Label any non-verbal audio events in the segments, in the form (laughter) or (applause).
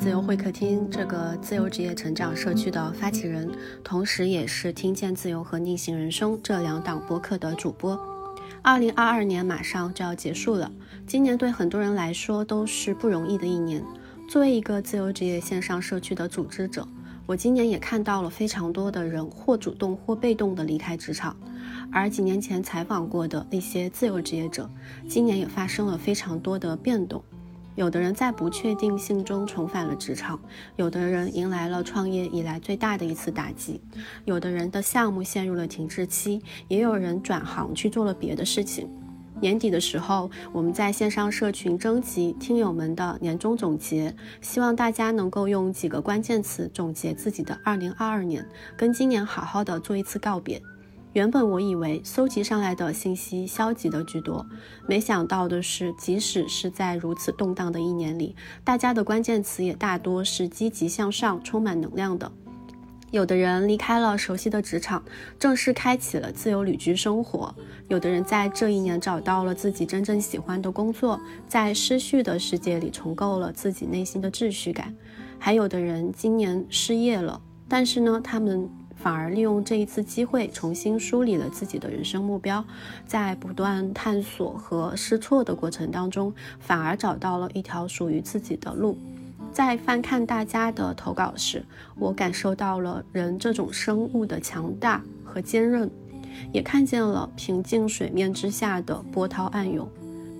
自由会客厅这个自由职业成长社区的发起人，同时也是听见自由和逆行人生这两档播客的主播。二零二二年马上就要结束了，今年对很多人来说都是不容易的一年。作为一个自由职业线上社区的组织者，我今年也看到了非常多的人或主动或被动的离开职场，而几年前采访过的那些自由职业者，今年也发生了非常多的变动。有的人在不确定性中重返了职场，有的人迎来了创业以来最大的一次打击，有的人的项目陷入了停滞期，也有人转行去做了别的事情。年底的时候，我们在线上社群征集听友们的年终总结，希望大家能够用几个关键词总结自己的2022年，跟今年好好的做一次告别。原本我以为搜集上来的信息消极的居多，没想到的是，即使是在如此动荡的一年里，大家的关键词也大多是积极向上、充满能量的。有的人离开了熟悉的职场，正式开启了自由旅居生活；有的人在这一年找到了自己真正喜欢的工作，在失序的世界里重构了自己内心的秩序感；还有的人今年失业了，但是呢，他们。反而利用这一次机会，重新梳理了自己的人生目标，在不断探索和试错的过程当中，反而找到了一条属于自己的路。在翻看大家的投稿时，我感受到了人这种生物的强大和坚韧，也看见了平静水面之下的波涛暗涌，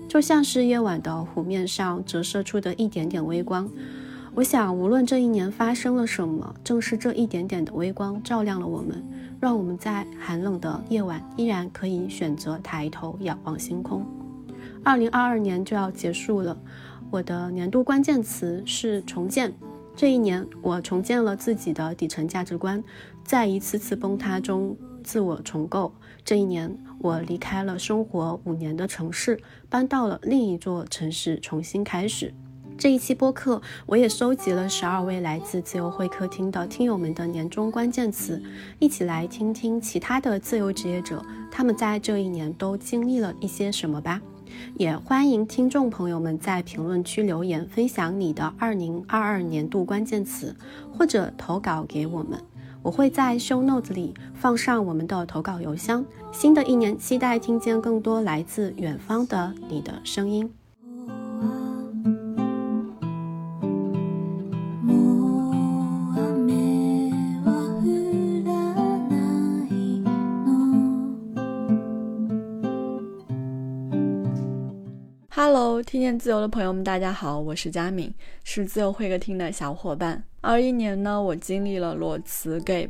就像是夜晚的湖面上折射出的一点点微光。我想，无论这一年发生了什么，正是这一点点的微光照亮了我们，让我们在寒冷的夜晚依然可以选择抬头仰望星空。二零二二年就要结束了，我的年度关键词是重建。这一年，我重建了自己的底层价值观，在一次次崩塌中自我重构。这一年，我离开了生活五年的城市，搬到了另一座城市，重新开始。这一期播客，我也收集了十二位来自自由会客厅的听友们的年终关键词，一起来听听其他的自由职业者，他们在这一年都经历了一些什么吧。也欢迎听众朋友们在评论区留言，分享你的二零二二年度关键词，或者投稿给我们，我会在 show notes 里放上我们的投稿邮箱。新的一年，期待听见更多来自远方的你的声音。听见自由的朋友们，大家好，我是佳敏，是自由会客厅的小伙伴。二一年呢，我经历了裸辞 gap。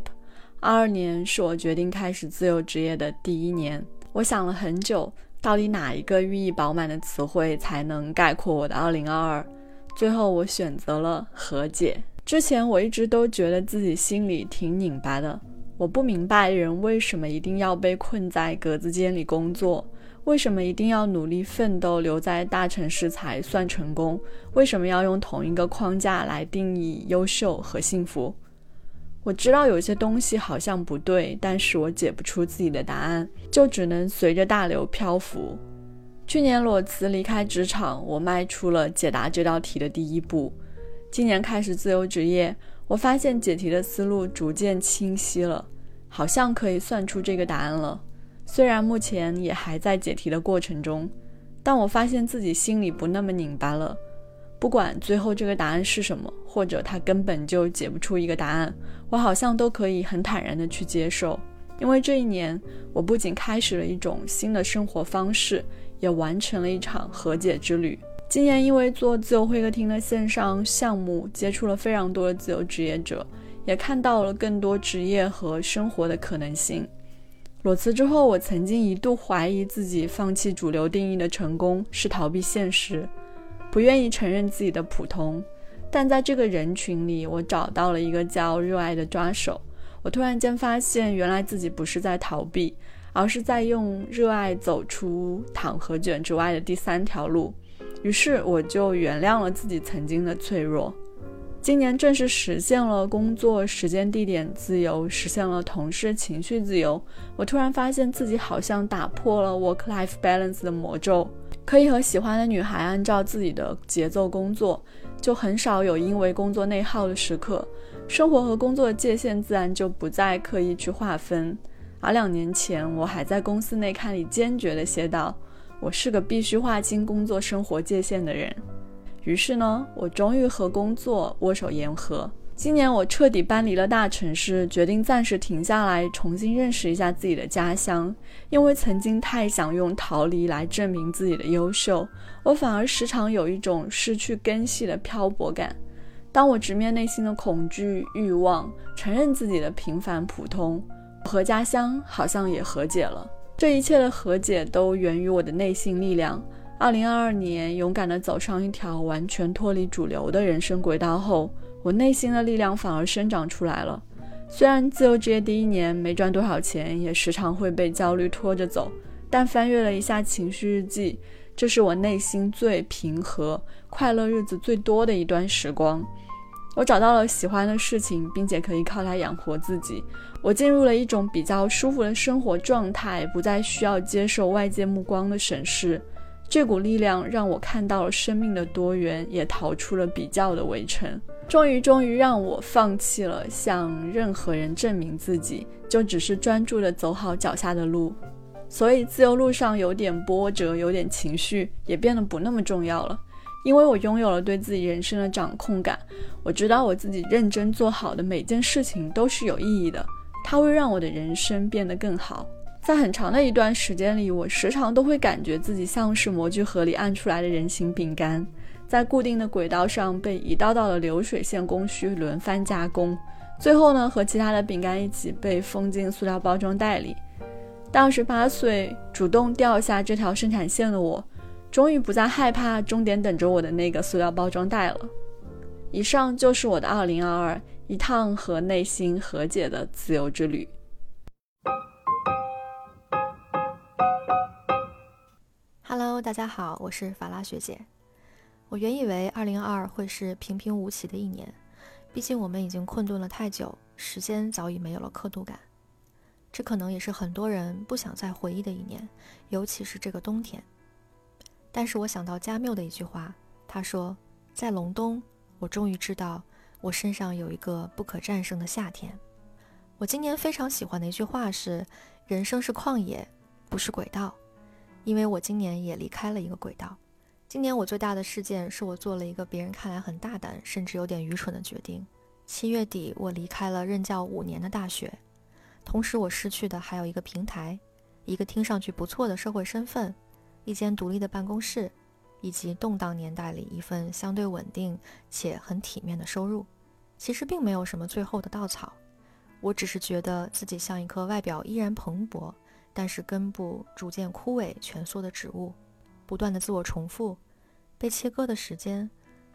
二二年是我决定开始自由职业的第一年。我想了很久，到底哪一个寓意饱满的词汇才能概括我的二零二二？最后我选择了和解。之前我一直都觉得自己心里挺拧巴的，我不明白人为什么一定要被困在格子间里工作。为什么一定要努力奋斗，留在大城市才算成功？为什么要用同一个框架来定义优秀和幸福？我知道有些东西好像不对，但是我解不出自己的答案，就只能随着大流漂浮。去年裸辞离开职场，我迈出了解答这道题的第一步。今年开始自由职业，我发现解题的思路逐渐清晰了，好像可以算出这个答案了。虽然目前也还在解题的过程中，但我发现自己心里不那么拧巴了。不管最后这个答案是什么，或者他根本就解不出一个答案，我好像都可以很坦然的去接受。因为这一年，我不仅开始了一种新的生活方式，也完成了一场和解之旅。今年因为做自由会客厅的线上项目，接触了非常多的自由职业者，也看到了更多职业和生活的可能性。裸辞之后，我曾经一度怀疑自己放弃主流定义的成功是逃避现实，不愿意承认自己的普通。但在这个人群里，我找到了一个叫热爱的抓手。我突然间发现，原来自己不是在逃避，而是在用热爱走出躺和卷之外的第三条路。于是，我就原谅了自己曾经的脆弱。今年正式实现了工作时间、地点自由，实现了同事情绪自由。我突然发现自己好像打破了 work-life balance 的魔咒，可以和喜欢的女孩按照自己的节奏工作，就很少有因为工作内耗的时刻，生活和工作的界限自然就不再刻意去划分。而两年前，我还在公司内刊里坚决地写道：“我是个必须划清工作生活界限的人。”于是呢，我终于和工作握手言和。今年我彻底搬离了大城市，决定暂时停下来，重新认识一下自己的家乡。因为曾经太想用逃离来证明自己的优秀，我反而时常有一种失去根系的漂泊感。当我直面内心的恐惧、欲望，承认自己的平凡普通，和家乡好像也和解了。这一切的和解都源于我的内心力量。二零二二年，勇敢地走上一条完全脱离主流的人生轨道后。我内心的力量反而生长出来了。虽然自由职业第一年没赚多少钱，也时常会被焦虑拖着走，但翻阅了一下情绪日记，这是我内心最平和、快乐日子最多的一段时光。我找到了喜欢的事情，并且可以靠它养活自己。我进入了一种比较舒服的生活状态，不再需要接受外界目光的审视。这股力量让我看到了生命的多元，也逃出了比较的围城。终于，终于让我放弃了向任何人证明自己，就只是专注的走好脚下的路。所以，自由路上有点波折，有点情绪，也变得不那么重要了。因为我拥有了对自己人生的掌控感，我知道我自己认真做好的每件事情都是有意义的，它会让我的人生变得更好。在很长的一段时间里，我时常都会感觉自己像是模具盒里按出来的人形饼干，在固定的轨道上被一道道的流水线工序轮番加工，最后呢，和其他的饼干一起被封进塑料包装袋里。到十八岁，主动掉下这条生产线的我，终于不再害怕终点等着我的那个塑料包装袋了。以上就是我的二零二二一趟和内心和解的自由之旅。Hello，大家好，我是法拉学姐。我原以为2022会是平平无奇的一年，毕竟我们已经困顿了太久，时间早已没有了刻度感。这可能也是很多人不想再回忆的一年，尤其是这个冬天。但是我想到加缪的一句话，他说：“在隆冬，我终于知道我身上有一个不可战胜的夏天。”我今年非常喜欢的一句话是：“人生是旷野，不是轨道。”因为我今年也离开了一个轨道。今年我最大的事件是我做了一个别人看来很大胆，甚至有点愚蠢的决定。七月底，我离开了任教五年的大学，同时我失去的还有一个平台，一个听上去不错的社会身份，一间独立的办公室，以及动荡年代里一份相对稳定且很体面的收入。其实并没有什么最后的稻草，我只是觉得自己像一棵外表依然蓬勃。但是根部逐渐枯萎蜷缩的植物，不断的自我重复，被切割的时间，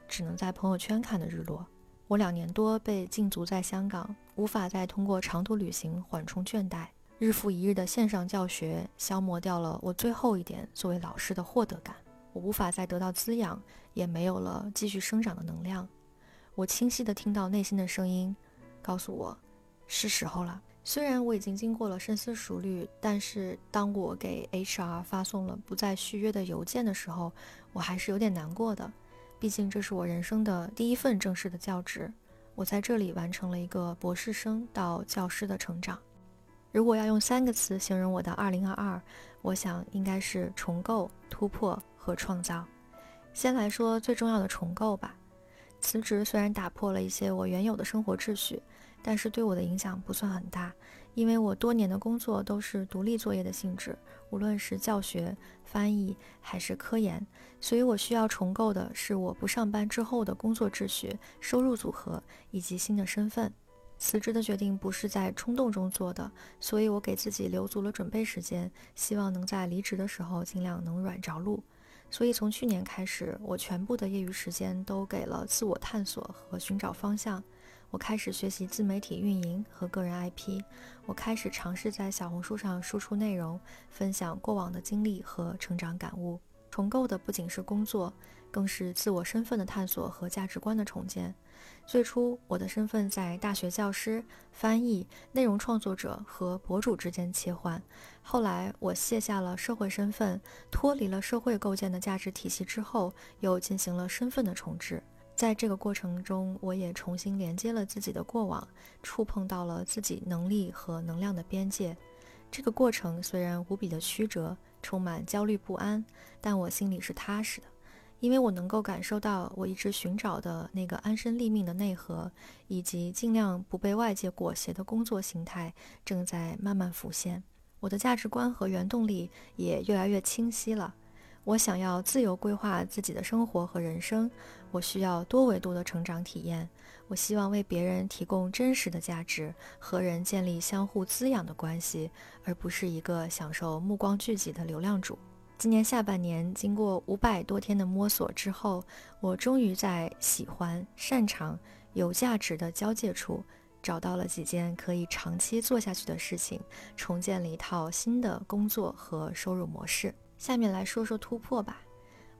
只能在朋友圈看的日落。我两年多被禁足在香港，无法再通过长途旅行缓冲倦怠。日复一日的线上教学消磨掉了我最后一点作为老师的获得感。我无法再得到滋养，也没有了继续生长的能量。我清晰的听到内心的声音，告诉我，是时候了。虽然我已经经过了深思熟虑，但是当我给 HR 发送了不再续约的邮件的时候，我还是有点难过的。毕竟这是我人生的第一份正式的教职，我在这里完成了一个博士生到教师的成长。如果要用三个词形容我的2022，我想应该是重构、突破和创造。先来说最重要的重构吧。辞职虽然打破了一些我原有的生活秩序。但是对我的影响不算很大，因为我多年的工作都是独立作业的性质，无论是教学、翻译还是科研，所以我需要重构的是我不上班之后的工作秩序、收入组合以及新的身份。辞职的决定不是在冲动中做的，所以我给自己留足了准备时间，希望能在离职的时候尽量能软着陆。所以从去年开始，我全部的业余时间都给了自我探索和寻找方向。我开始学习自媒体运营和个人 IP，我开始尝试在小红书上输出内容，分享过往的经历和成长感悟。重构的不仅是工作，更是自我身份的探索和价值观的重建。最初，我的身份在大学教师、翻译、内容创作者和博主之间切换。后来，我卸下了社会身份，脱离了社会构建的价值体系之后，又进行了身份的重置。在这个过程中，我也重新连接了自己的过往，触碰到了自己能力和能量的边界。这个过程虽然无比的曲折，充满焦虑不安，但我心里是踏实的，因为我能够感受到我一直寻找的那个安身立命的内核，以及尽量不被外界裹挟的工作形态正在慢慢浮现。我的价值观和原动力也越来越清晰了。我想要自由规划自己的生活和人生，我需要多维度的成长体验。我希望为别人提供真实的价值，和人建立相互滋养的关系，而不是一个享受目光聚集的流量主。今年下半年，经过五百多天的摸索之后，我终于在喜欢、擅长、有价值的交界处，找到了几件可以长期做下去的事情，重建了一套新的工作和收入模式。下面来说说突破吧。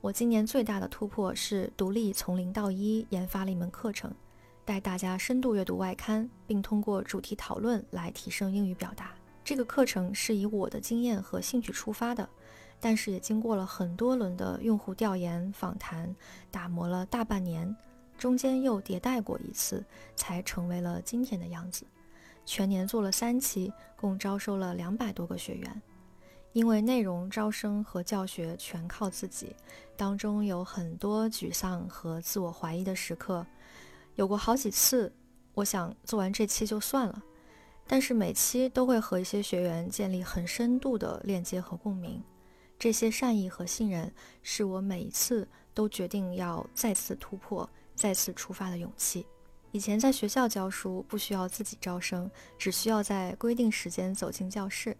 我今年最大的突破是独立从零到一研发了一门课程，带大家深度阅读外刊，并通过主题讨论来提升英语表达。这个课程是以我的经验和兴趣出发的，但是也经过了很多轮的用户调研访谈，打磨了大半年，中间又迭代过一次，才成为了今天的样子。全年做了三期，共招收了两百多个学员。因为内容招生和教学全靠自己，当中有很多沮丧和自我怀疑的时刻，有过好几次，我想做完这期就算了，但是每期都会和一些学员建立很深度的链接和共鸣，这些善意和信任是我每一次都决定要再次突破、再次出发的勇气。以前在学校教书不需要自己招生，只需要在规定时间走进教室。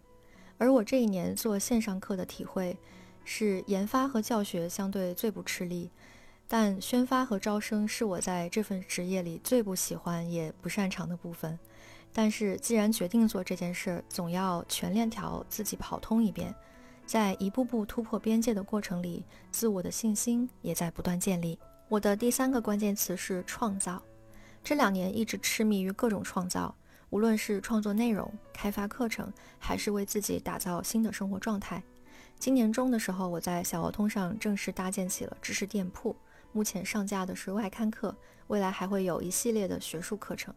而我这一年做线上课的体会，是研发和教学相对最不吃力，但宣发和招生是我在这份职业里最不喜欢也不擅长的部分。但是既然决定做这件事，总要全链条自己跑通一遍，在一步步突破边界的过程里，自我的信心也在不断建立。我的第三个关键词是创造，这两年一直痴迷于各种创造。无论是创作内容、开发课程，还是为自己打造新的生活状态，今年中的时候，我在小鹅通上正式搭建起了知识店铺。目前上架的是外刊课，未来还会有一系列的学术课程。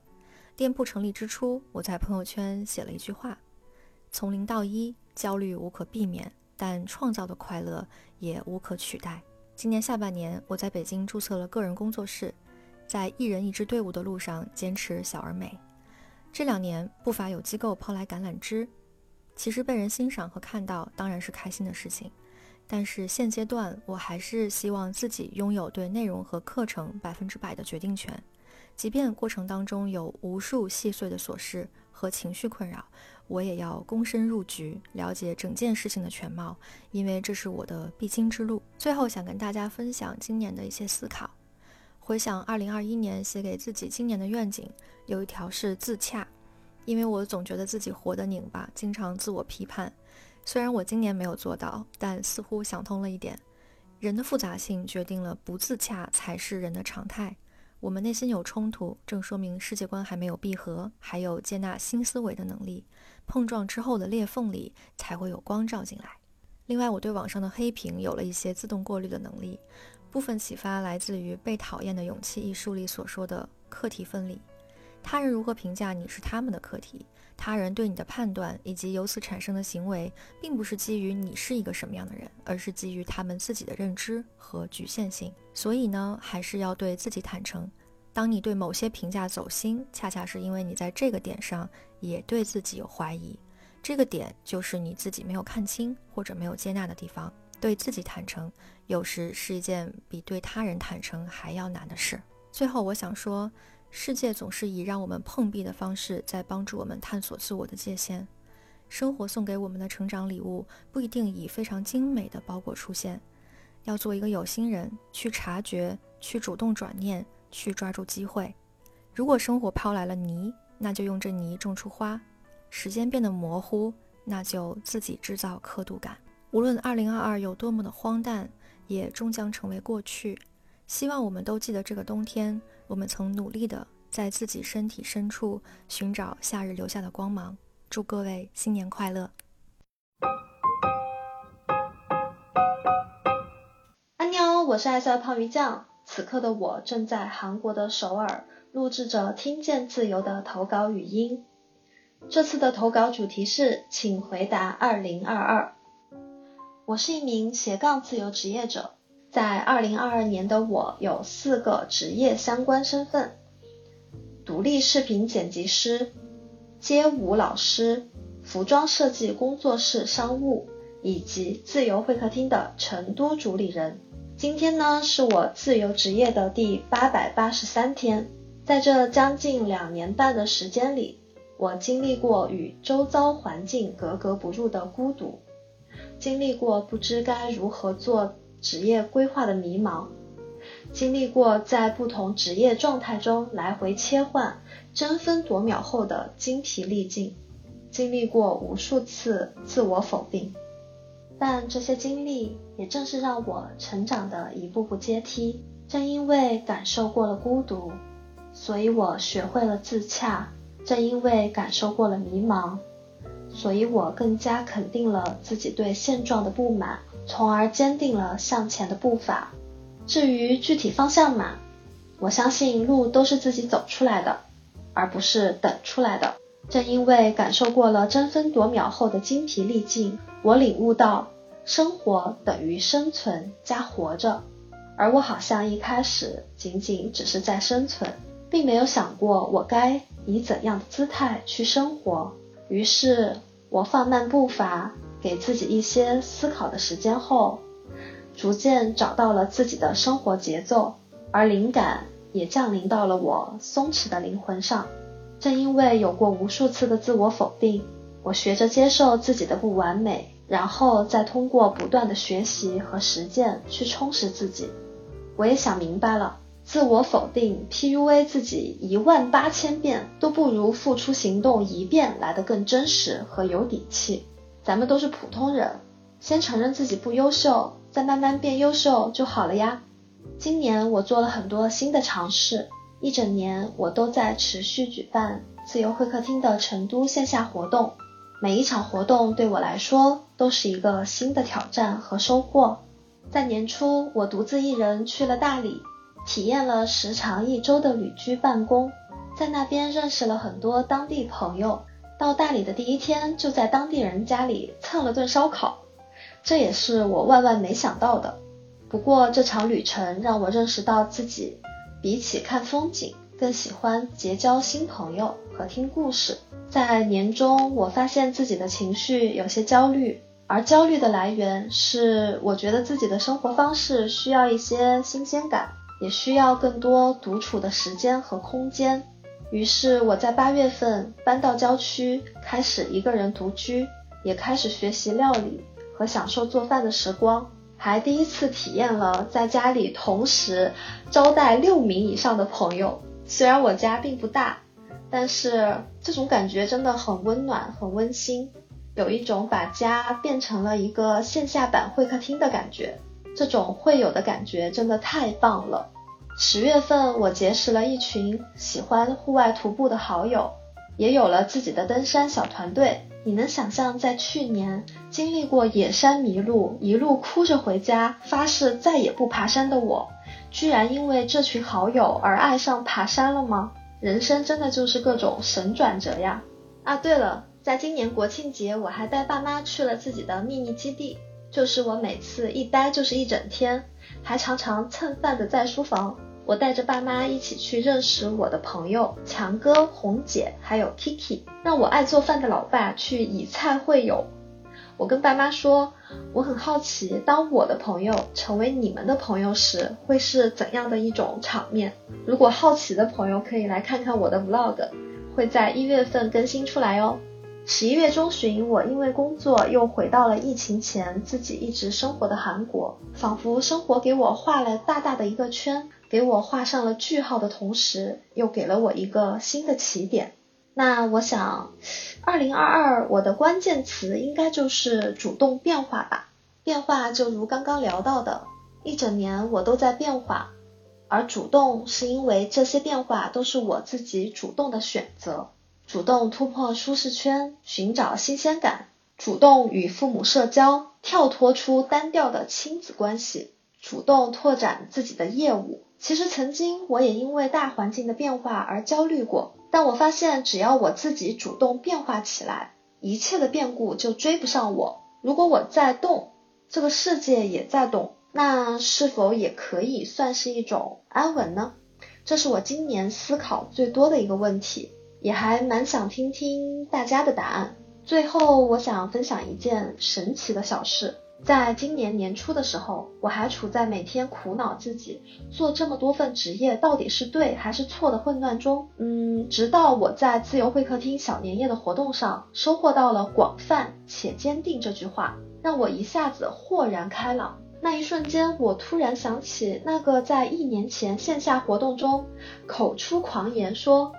店铺成立之初，我在朋友圈写了一句话：“从零到一，焦虑无可避免，但创造的快乐也无可取代。”今年下半年，我在北京注册了个人工作室，在一人一支队伍的路上坚持小而美。这两年不乏有机构抛来橄榄枝，其实被人欣赏和看到当然是开心的事情，但是现阶段我还是希望自己拥有对内容和课程百分之百的决定权，即便过程当中有无数细碎的琐事和情绪困扰，我也要躬身入局，了解整件事情的全貌，因为这是我的必经之路。最后想跟大家分享今年的一些思考。回想二零二一年写给自己今年的愿景，有一条是自洽，因为我总觉得自己活得拧巴，经常自我批判。虽然我今年没有做到，但似乎想通了一点：人的复杂性决定了不自洽才是人的常态。我们内心有冲突，正说明世界观还没有闭合，还有接纳新思维的能力。碰撞之后的裂缝里才会有光照进来。另外，我对网上的黑屏有了一些自动过滤的能力。部分启发来自于《被讨厌的勇气》一书里所说的课题分离。他人如何评价你是他们的课题，他人对你的判断以及由此产生的行为，并不是基于你是一个什么样的人，而是基于他们自己的认知和局限性。所以呢，还是要对自己坦诚。当你对某些评价走心，恰恰是因为你在这个点上也对自己有怀疑。这个点就是你自己没有看清或者没有接纳的地方。对自己坦诚，有时是一件比对他人坦诚还要难的事。最后，我想说，世界总是以让我们碰壁的方式，在帮助我们探索自我的界限。生活送给我们的成长礼物，不一定以非常精美的包裹出现。要做一个有心人，去察觉，去主动转念，去抓住机会。如果生活抛来了泥，那就用这泥种出花；时间变得模糊，那就自己制造刻度感。无论二零二二有多么的荒诞，也终将成为过去。希望我们都记得这个冬天，我们曾努力的在自己身体深处寻找夏日留下的光芒。祝各位新年快乐！安妞，我是爱笑泡鱼酱。此刻的我正在韩国的首尔录制着《听见自由》的投稿语音。这次的投稿主题是，请回答二零二二。我是一名斜杠自由职业者，在二零二二年的我有四个职业相关身份：独立视频剪辑师、街舞老师、服装设计工作室商务，以及自由会客厅的成都主理人。今天呢，是我自由职业的第八百八十三天，在这将近两年半的时间里，我经历过与周遭环境格格不入的孤独。经历过不知该如何做职业规划的迷茫，经历过在不同职业状态中来回切换、争分夺秒后的精疲力尽，经历过无数次自我否定，但这些经历也正是让我成长的一步步阶梯。正因为感受过了孤独，所以我学会了自洽；正因为感受过了迷茫。所以我更加肯定了自己对现状的不满，从而坚定了向前的步伐。至于具体方向嘛，我相信路都是自己走出来的，而不是等出来的。正因为感受过了争分夺秒后的精疲力尽，我领悟到生活等于生存加活着，而我好像一开始仅仅只是在生存，并没有想过我该以怎样的姿态去生活。于是我放慢步伐，给自己一些思考的时间后，逐渐找到了自己的生活节奏，而灵感也降临到了我松弛的灵魂上。正因为有过无数次的自我否定，我学着接受自己的不完美，然后再通过不断的学习和实践去充实自己。我也想明白了。自我否定、PUA 自己一万八千遍，都不如付出行动一遍来的更真实和有底气。咱们都是普通人，先承认自己不优秀，再慢慢变优秀就好了呀。今年我做了很多新的尝试，一整年我都在持续举办自由会客厅的成都线下活动，每一场活动对我来说都是一个新的挑战和收获。在年初，我独自一人去了大理。体验了时长一周的旅居办公，在那边认识了很多当地朋友。到大理的第一天，就在当地人家里蹭了顿烧烤，这也是我万万没想到的。不过这场旅程让我认识到自己比起看风景，更喜欢结交新朋友和听故事。在年中，我发现自己的情绪有些焦虑，而焦虑的来源是我觉得自己的生活方式需要一些新鲜感。也需要更多独处的时间和空间，于是我在八月份搬到郊区，开始一个人独居，也开始学习料理和享受做饭的时光，还第一次体验了在家里同时招待六名以上的朋友。虽然我家并不大，但是这种感觉真的很温暖、很温馨，有一种把家变成了一个线下版会客厅的感觉。这种会有的感觉真的太棒了。十月份，我结识了一群喜欢户外徒步的好友，也有了自己的登山小团队。你能想象，在去年经历过野山迷路，一路哭着回家，发誓再也不爬山的我，居然因为这群好友而爱上爬山了吗？人生真的就是各种神转折呀！啊，对了，在今年国庆节，我还带爸妈去了自己的秘密基地。就是我每次一待就是一整天，还常常蹭饭的在书房。我带着爸妈一起去认识我的朋友强哥、红姐，还有 Kiki，让我爱做饭的老爸去以菜会友。我跟爸妈说，我很好奇，当我的朋友成为你们的朋友时，会是怎样的一种场面。如果好奇的朋友可以来看看我的 Vlog，会在一月份更新出来哦。十一月中旬，我因为工作又回到了疫情前自己一直生活的韩国，仿佛生活给我画了大大的一个圈，给我画上了句号的同时，又给了我一个新的起点。那我想，二零二二我的关键词应该就是主动变化吧。变化就如刚刚聊到的，一整年我都在变化，而主动是因为这些变化都是我自己主动的选择。主动突破舒适圈，寻找新鲜感；主动与父母社交，跳脱出单调的亲子关系；主动拓展自己的业务。其实曾经我也因为大环境的变化而焦虑过，但我发现只要我自己主动变化起来，一切的变故就追不上我。如果我在动，这个世界也在动，那是否也可以算是一种安稳呢？这是我今年思考最多的一个问题，也还蛮想听听大家的答案。最后，我想分享一件神奇的小事。在今年年初的时候，我还处在每天苦恼自己做这么多份职业到底是对还是错的混乱中。嗯，直到我在自由会客厅小年夜的活动上收获到了“广泛且坚定”这句话，让我一下子豁然开朗。那一瞬间，我突然想起那个在一年前线下活动中口出狂言说，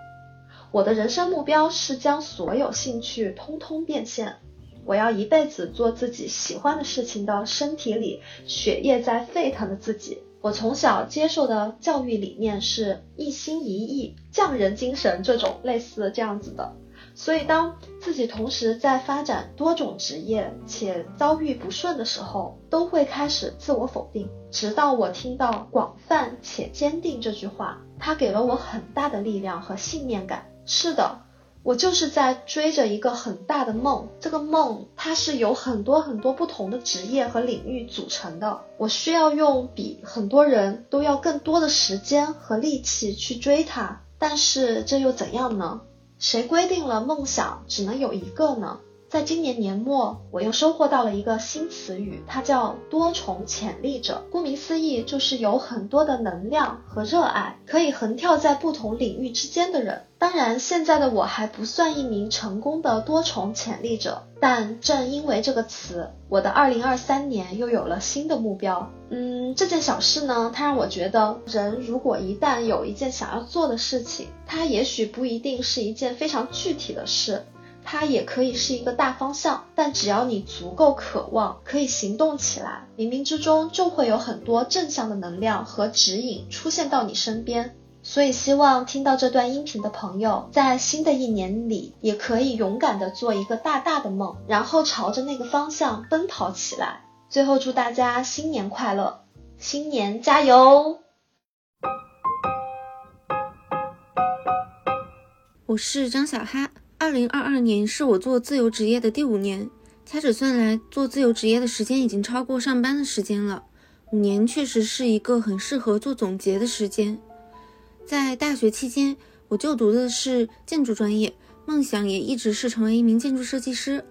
我的人生目标是将所有兴趣通通变现。我要一辈子做自己喜欢的事情的身体里血液在沸腾的自己。我从小接受的教育理念是一心一意、匠人精神这种类似这样子的。所以当自己同时在发展多种职业且遭遇不顺的时候，都会开始自我否定。直到我听到“广泛且坚定”这句话，它给了我很大的力量和信念感。是的。我就是在追着一个很大的梦，这个梦它是由很多很多不同的职业和领域组成的。我需要用比很多人都要更多的时间和力气去追它，但是这又怎样呢？谁规定了梦想只能有一个呢？在今年年末，我又收获到了一个新词语，它叫多重潜力者。顾名思义，就是有很多的能量和热爱，可以横跳在不同领域之间的人。当然，现在的我还不算一名成功的多重潜力者，但正因为这个词，我的2023年又有了新的目标。嗯，这件小事呢，它让我觉得，人如果一旦有一件想要做的事情，它也许不一定是一件非常具体的事。它也可以是一个大方向，但只要你足够渴望，可以行动起来，冥冥之中就会有很多正向的能量和指引出现到你身边。所以，希望听到这段音频的朋友，在新的一年里，也可以勇敢的做一个大大的梦，然后朝着那个方向奔跑起来。最后，祝大家新年快乐，新年加油！我是张小哈。二零二二年是我做自由职业的第五年，掐指算来，做自由职业的时间已经超过上班的时间了。五年确实是一个很适合做总结的时间。在大学期间，我就读的是建筑专业，梦想也一直是成为一名建筑设计师。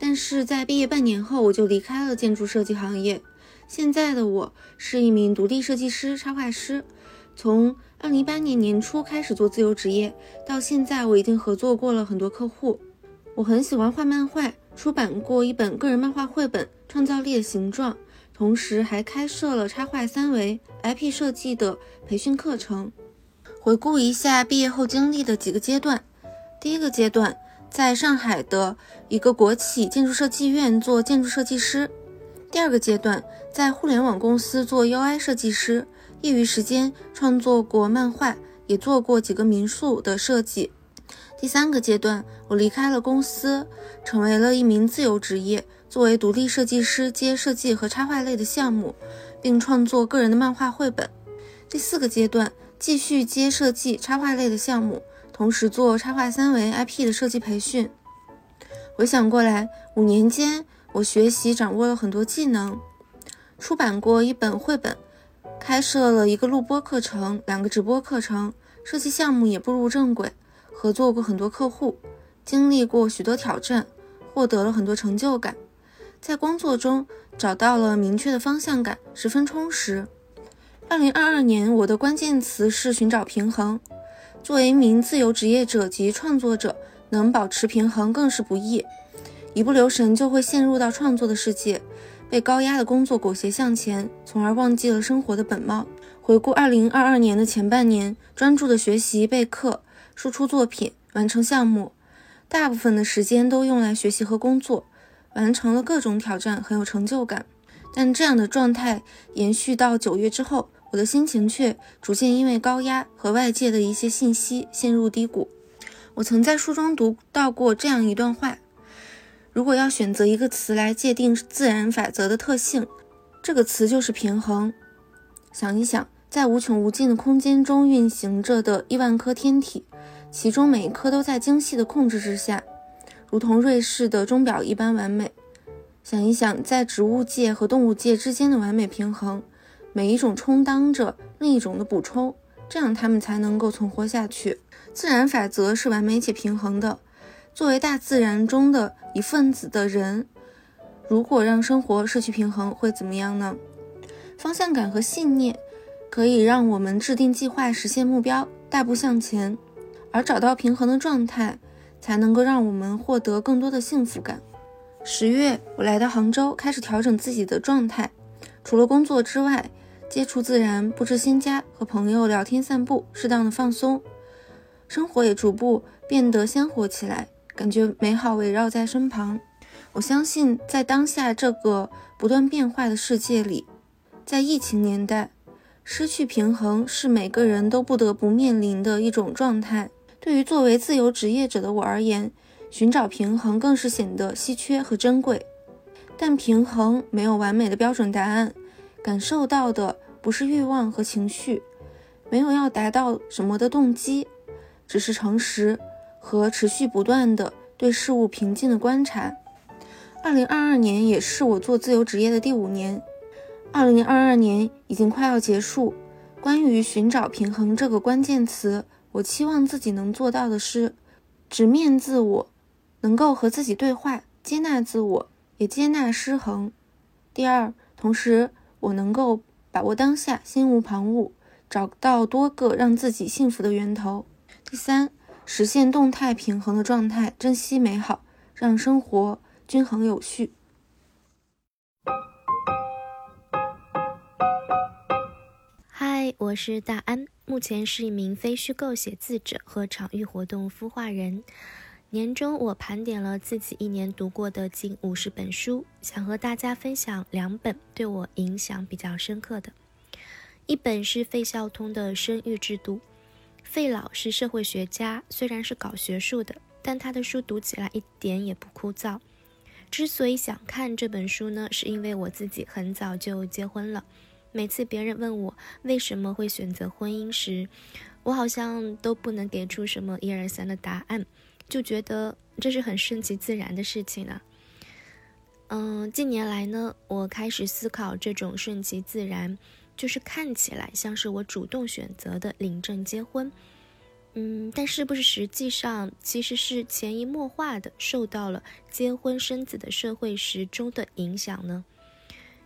但是在毕业半年后，我就离开了建筑设计行业。现在的我是一名独立设计师、插画师。从二零一八年年初开始做自由职业，到现在我已经合作过了很多客户。我很喜欢画漫画，出版过一本个人漫画绘本《创造力的形状》，同时还开设了插画三维 IP 设计的培训课程。回顾一下毕业后经历的几个阶段：第一个阶段，在上海的一个国企建筑设计院做建筑设计师；第二个阶段，在互联网公司做 UI 设计师。业余时间创作过漫画，也做过几个民宿的设计。第三个阶段，我离开了公司，成为了一名自由职业，作为独立设计师接设计和插画类的项目，并创作个人的漫画绘本。第四个阶段，继续接设计插画类的项目，同时做插画三维 IP 的设计培训。回想过来，五年间我学习掌握了很多技能，出版过一本绘本。开设了一个录播课程，两个直播课程，设计项目也步入正轨，合作过很多客户，经历过许多挑战，获得了很多成就感，在工作中找到了明确的方向感，十分充实。二零二二年，我的关键词是寻找平衡。作为一名自由职业者及创作者，能保持平衡更是不易，一不留神就会陷入到创作的世界。被高压的工作裹挟向前，从而忘记了生活的本貌。回顾二零二二年的前半年，专注的学习、备课、输出作品、完成项目，大部分的时间都用来学习和工作，完成了各种挑战，很有成就感。但这样的状态延续到九月之后，我的心情却逐渐因为高压和外界的一些信息陷入低谷。我曾在书中读到过这样一段话。如果要选择一个词来界定自然法则的特性，这个词就是平衡。想一想，在无穷无尽的空间中运行着的亿万颗天体，其中每一颗都在精细的控制之下，如同瑞士的钟表一般完美。想一想，在植物界和动物界之间的完美平衡，每一种充当着另一种的补充，这样它们才能够存活下去。自然法则是完美且平衡的。作为大自然中的一份子的人，如果让生活失去平衡，会怎么样呢？方向感和信念可以让我们制定计划、实现目标、大步向前，而找到平衡的状态，才能够让我们获得更多的幸福感。十月，我来到杭州，开始调整自己的状态。除了工作之外，接触自然、布置新家、和朋友聊天、散步，适当的放松，生活也逐步变得鲜活起来，感觉美好围绕在身旁。我相信，在当下这个不断变化的世界里。在疫情年代，失去平衡是每个人都不得不面临的一种状态。对于作为自由职业者的我而言，寻找平衡更是显得稀缺和珍贵。但平衡没有完美的标准答案，感受到的不是欲望和情绪，没有要达到什么的动机，只是诚实和持续不断的对事物平静的观察。二零二二年也是我做自由职业的第五年。二零二二年已经快要结束。关于寻找平衡这个关键词，我期望自己能做到的是直面自我，能够和自己对话，接纳自我，也接纳失衡。第二，同时我能够把握当下，心无旁骛，找到多个让自己幸福的源头。第三，实现动态平衡的状态，珍惜美好，让生活均衡有序。嗨我是大安，目前是一名非虚构写字者和场域活动孵化人。年终我盘点了自己一年读过的近五十本书，想和大家分享两本对我影响比较深刻的。一本是费孝通的《生育制度》。费老是社会学家，虽然是搞学术的，但他的书读起来一点也不枯燥。之所以想看这本书呢，是因为我自己很早就结婚了。每次别人问我为什么会选择婚姻时，我好像都不能给出什么一二三的答案，就觉得这是很顺其自然的事情啊。嗯，近年来呢，我开始思考这种顺其自然，就是看起来像是我主动选择的领证结婚，嗯，但是不是实际上其实是潜移默化的受到了结婚生子的社会时钟的影响呢？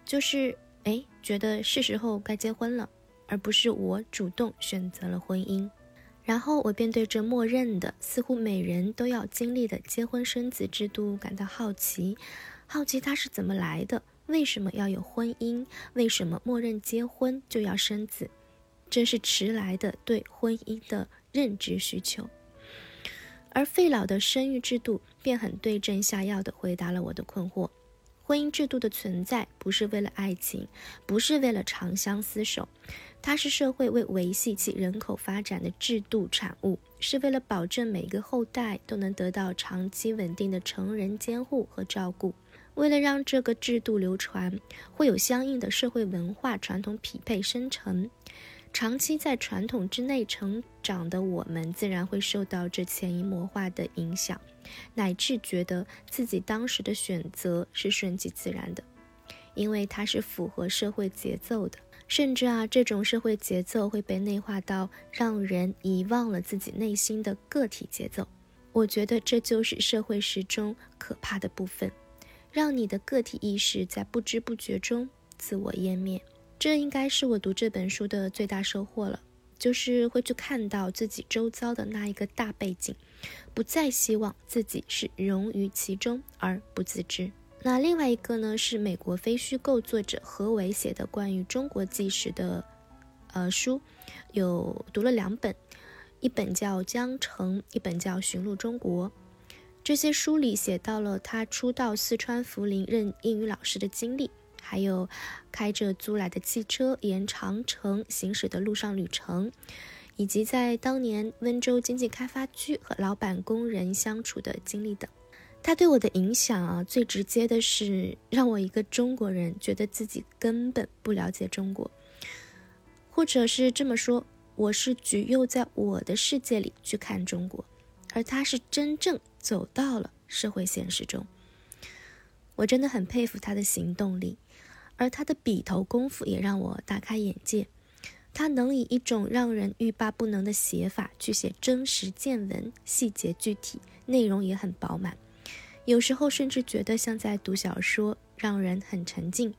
就是。哎，觉得是时候该结婚了，而不是我主动选择了婚姻。然后我便对这默认的、似乎每人都要经历的结婚生子制度感到好奇，好奇它是怎么来的，为什么要有婚姻，为什么默认结婚就要生子？这是迟来的对婚姻的认知需求。而费老的生育制度便很对症下药地回答了我的困惑。婚姻制度的存在不是为了爱情，不是为了长相厮守，它是社会为维系其人口发展的制度产物，是为了保证每个后代都能得到长期稳定的成人监护和照顾。为了让这个制度流传，会有相应的社会文化传统匹配生成。长期在传统之内成长的我们，自然会受到这潜移默化的影响，乃至觉得自己当时的选择是顺其自然的，因为它是符合社会节奏的。甚至啊，这种社会节奏会被内化到让人遗忘了自己内心的个体节奏。我觉得这就是社会时钟可怕的部分，让你的个体意识在不知不觉中自我湮灭。这应该是我读这本书的最大收获了，就是会去看到自己周遭的那一个大背景，不再希望自己是融于其中而不自知。那另外一个呢，是美国非虚构作者何伟写的关于中国纪实的，呃书，有读了两本，一本叫《江城》，一本叫《寻路中国》。这些书里写到了他初到四川涪陵任英语老师的经历。还有开着租来的汽车沿长城行驶的路上旅程，以及在当年温州经济开发区和老板工人相处的经历等。他对我的影响啊，最直接的是让我一个中国人觉得自己根本不了解中国。或者是这么说，我是举右在我的世界里去看中国，而他是真正走到了社会现实中。我真的很佩服他的行动力，而他的笔头功夫也让我大开眼界。他能以一种让人欲罢不能的写法去写真实见闻，细节具体，内容也很饱满。有时候甚至觉得像在读小说，让人很沉浸。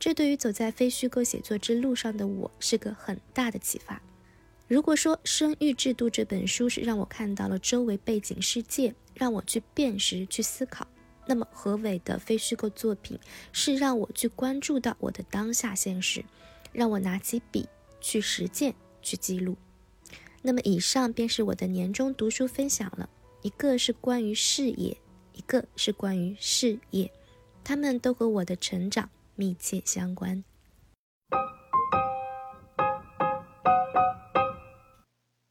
这对于走在非虚构写作之路上的我是个很大的启发。如果说《生育制度》这本书是让我看到了周围背景世界，让我去辨识、去思考，那么何伟的非虚构作品是让我去关注到我的当下现实，让我拿起笔去实践、去记录。那么以上便是我的年终读书分享了，一个是关于视野。一个是关于事业，他们都和我的成长密切相关。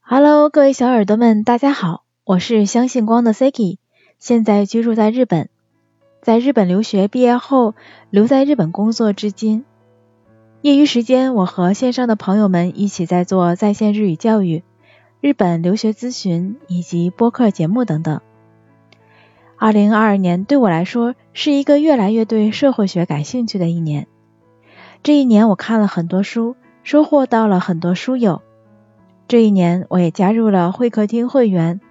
Hello，各位小耳朵们，大家好，我是相信光的 Siki，现在居住在日本，在日本留学毕业后留在日本工作至今。业余时间，我和线上的朋友们一起在做在线日语教育、日本留学咨询以及播客节目等等。二零二二年对我来说是一个越来越对社会学感兴趣的一年。这一年我看了很多书，收获到了很多书友。这一年我也加入了会客厅会员，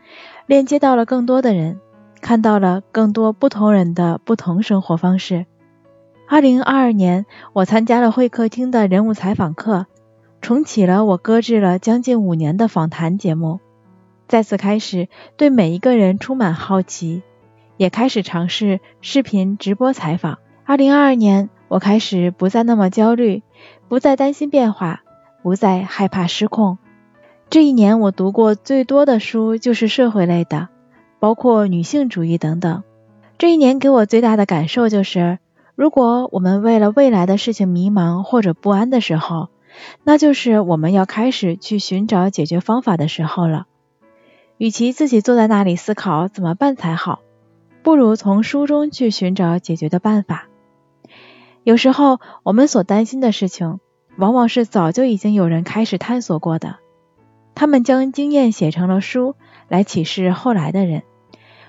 链接到了更多的人，看到了更多不同人的不同生活方式。二零二二年我参加了会客厅的人物采访课，重启了我搁置了将近五年的访谈节目，再次开始对每一个人充满好奇。也开始尝试视频直播采访。二零二二年，我开始不再那么焦虑，不再担心变化，不再害怕失控。这一年，我读过最多的书就是社会类的，包括女性主义等等。这一年给我最大的感受就是，如果我们为了未来的事情迷茫或者不安的时候，那就是我们要开始去寻找解决方法的时候了。与其自己坐在那里思考怎么办才好。不如从书中去寻找解决的办法。有时候，我们所担心的事情，往往是早就已经有人开始探索过的。他们将经验写成了书，来启示后来的人。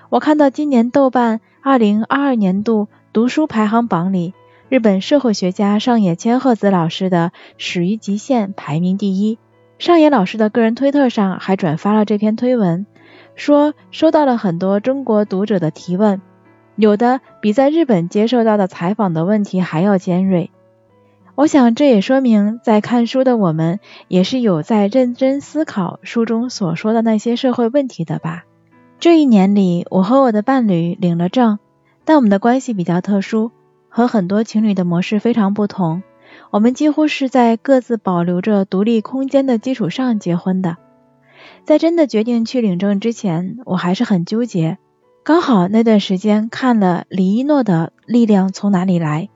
我看到今年豆瓣二零二二年度读书排行榜里，日本社会学家上野千鹤子老师的《始于极限》排名第一。上野老师的个人推特上还转发了这篇推文。说收到了很多中国读者的提问，有的比在日本接受到的采访的问题还要尖锐。我想这也说明，在看书的我们也是有在认真思考书中所说的那些社会问题的吧。这一年里，我和我的伴侣领了证，但我们的关系比较特殊，和很多情侣的模式非常不同。我们几乎是在各自保留着独立空间的基础上结婚的。在真的决定去领证之前，我还是很纠结。刚好那段时间看了李一诺的《力量从哪里来》，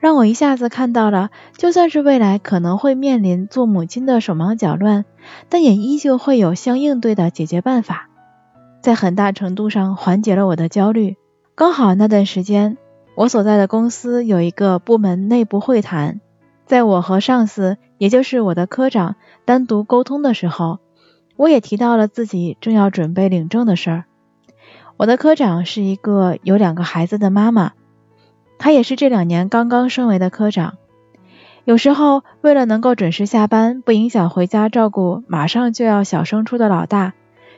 让我一下子看到了，就算是未来可能会面临做母亲的手忙脚乱，但也依旧会有相应对的解决办法，在很大程度上缓解了我的焦虑。刚好那段时间，我所在的公司有一个部门内部会谈，在我和上司，也就是我的科长单独沟通的时候。我也提到了自己正要准备领证的事儿。我的科长是一个有两个孩子的妈妈，他也是这两年刚刚升为的科长。有时候为了能够准时下班，不影响回家照顾马上就要小升初的老大，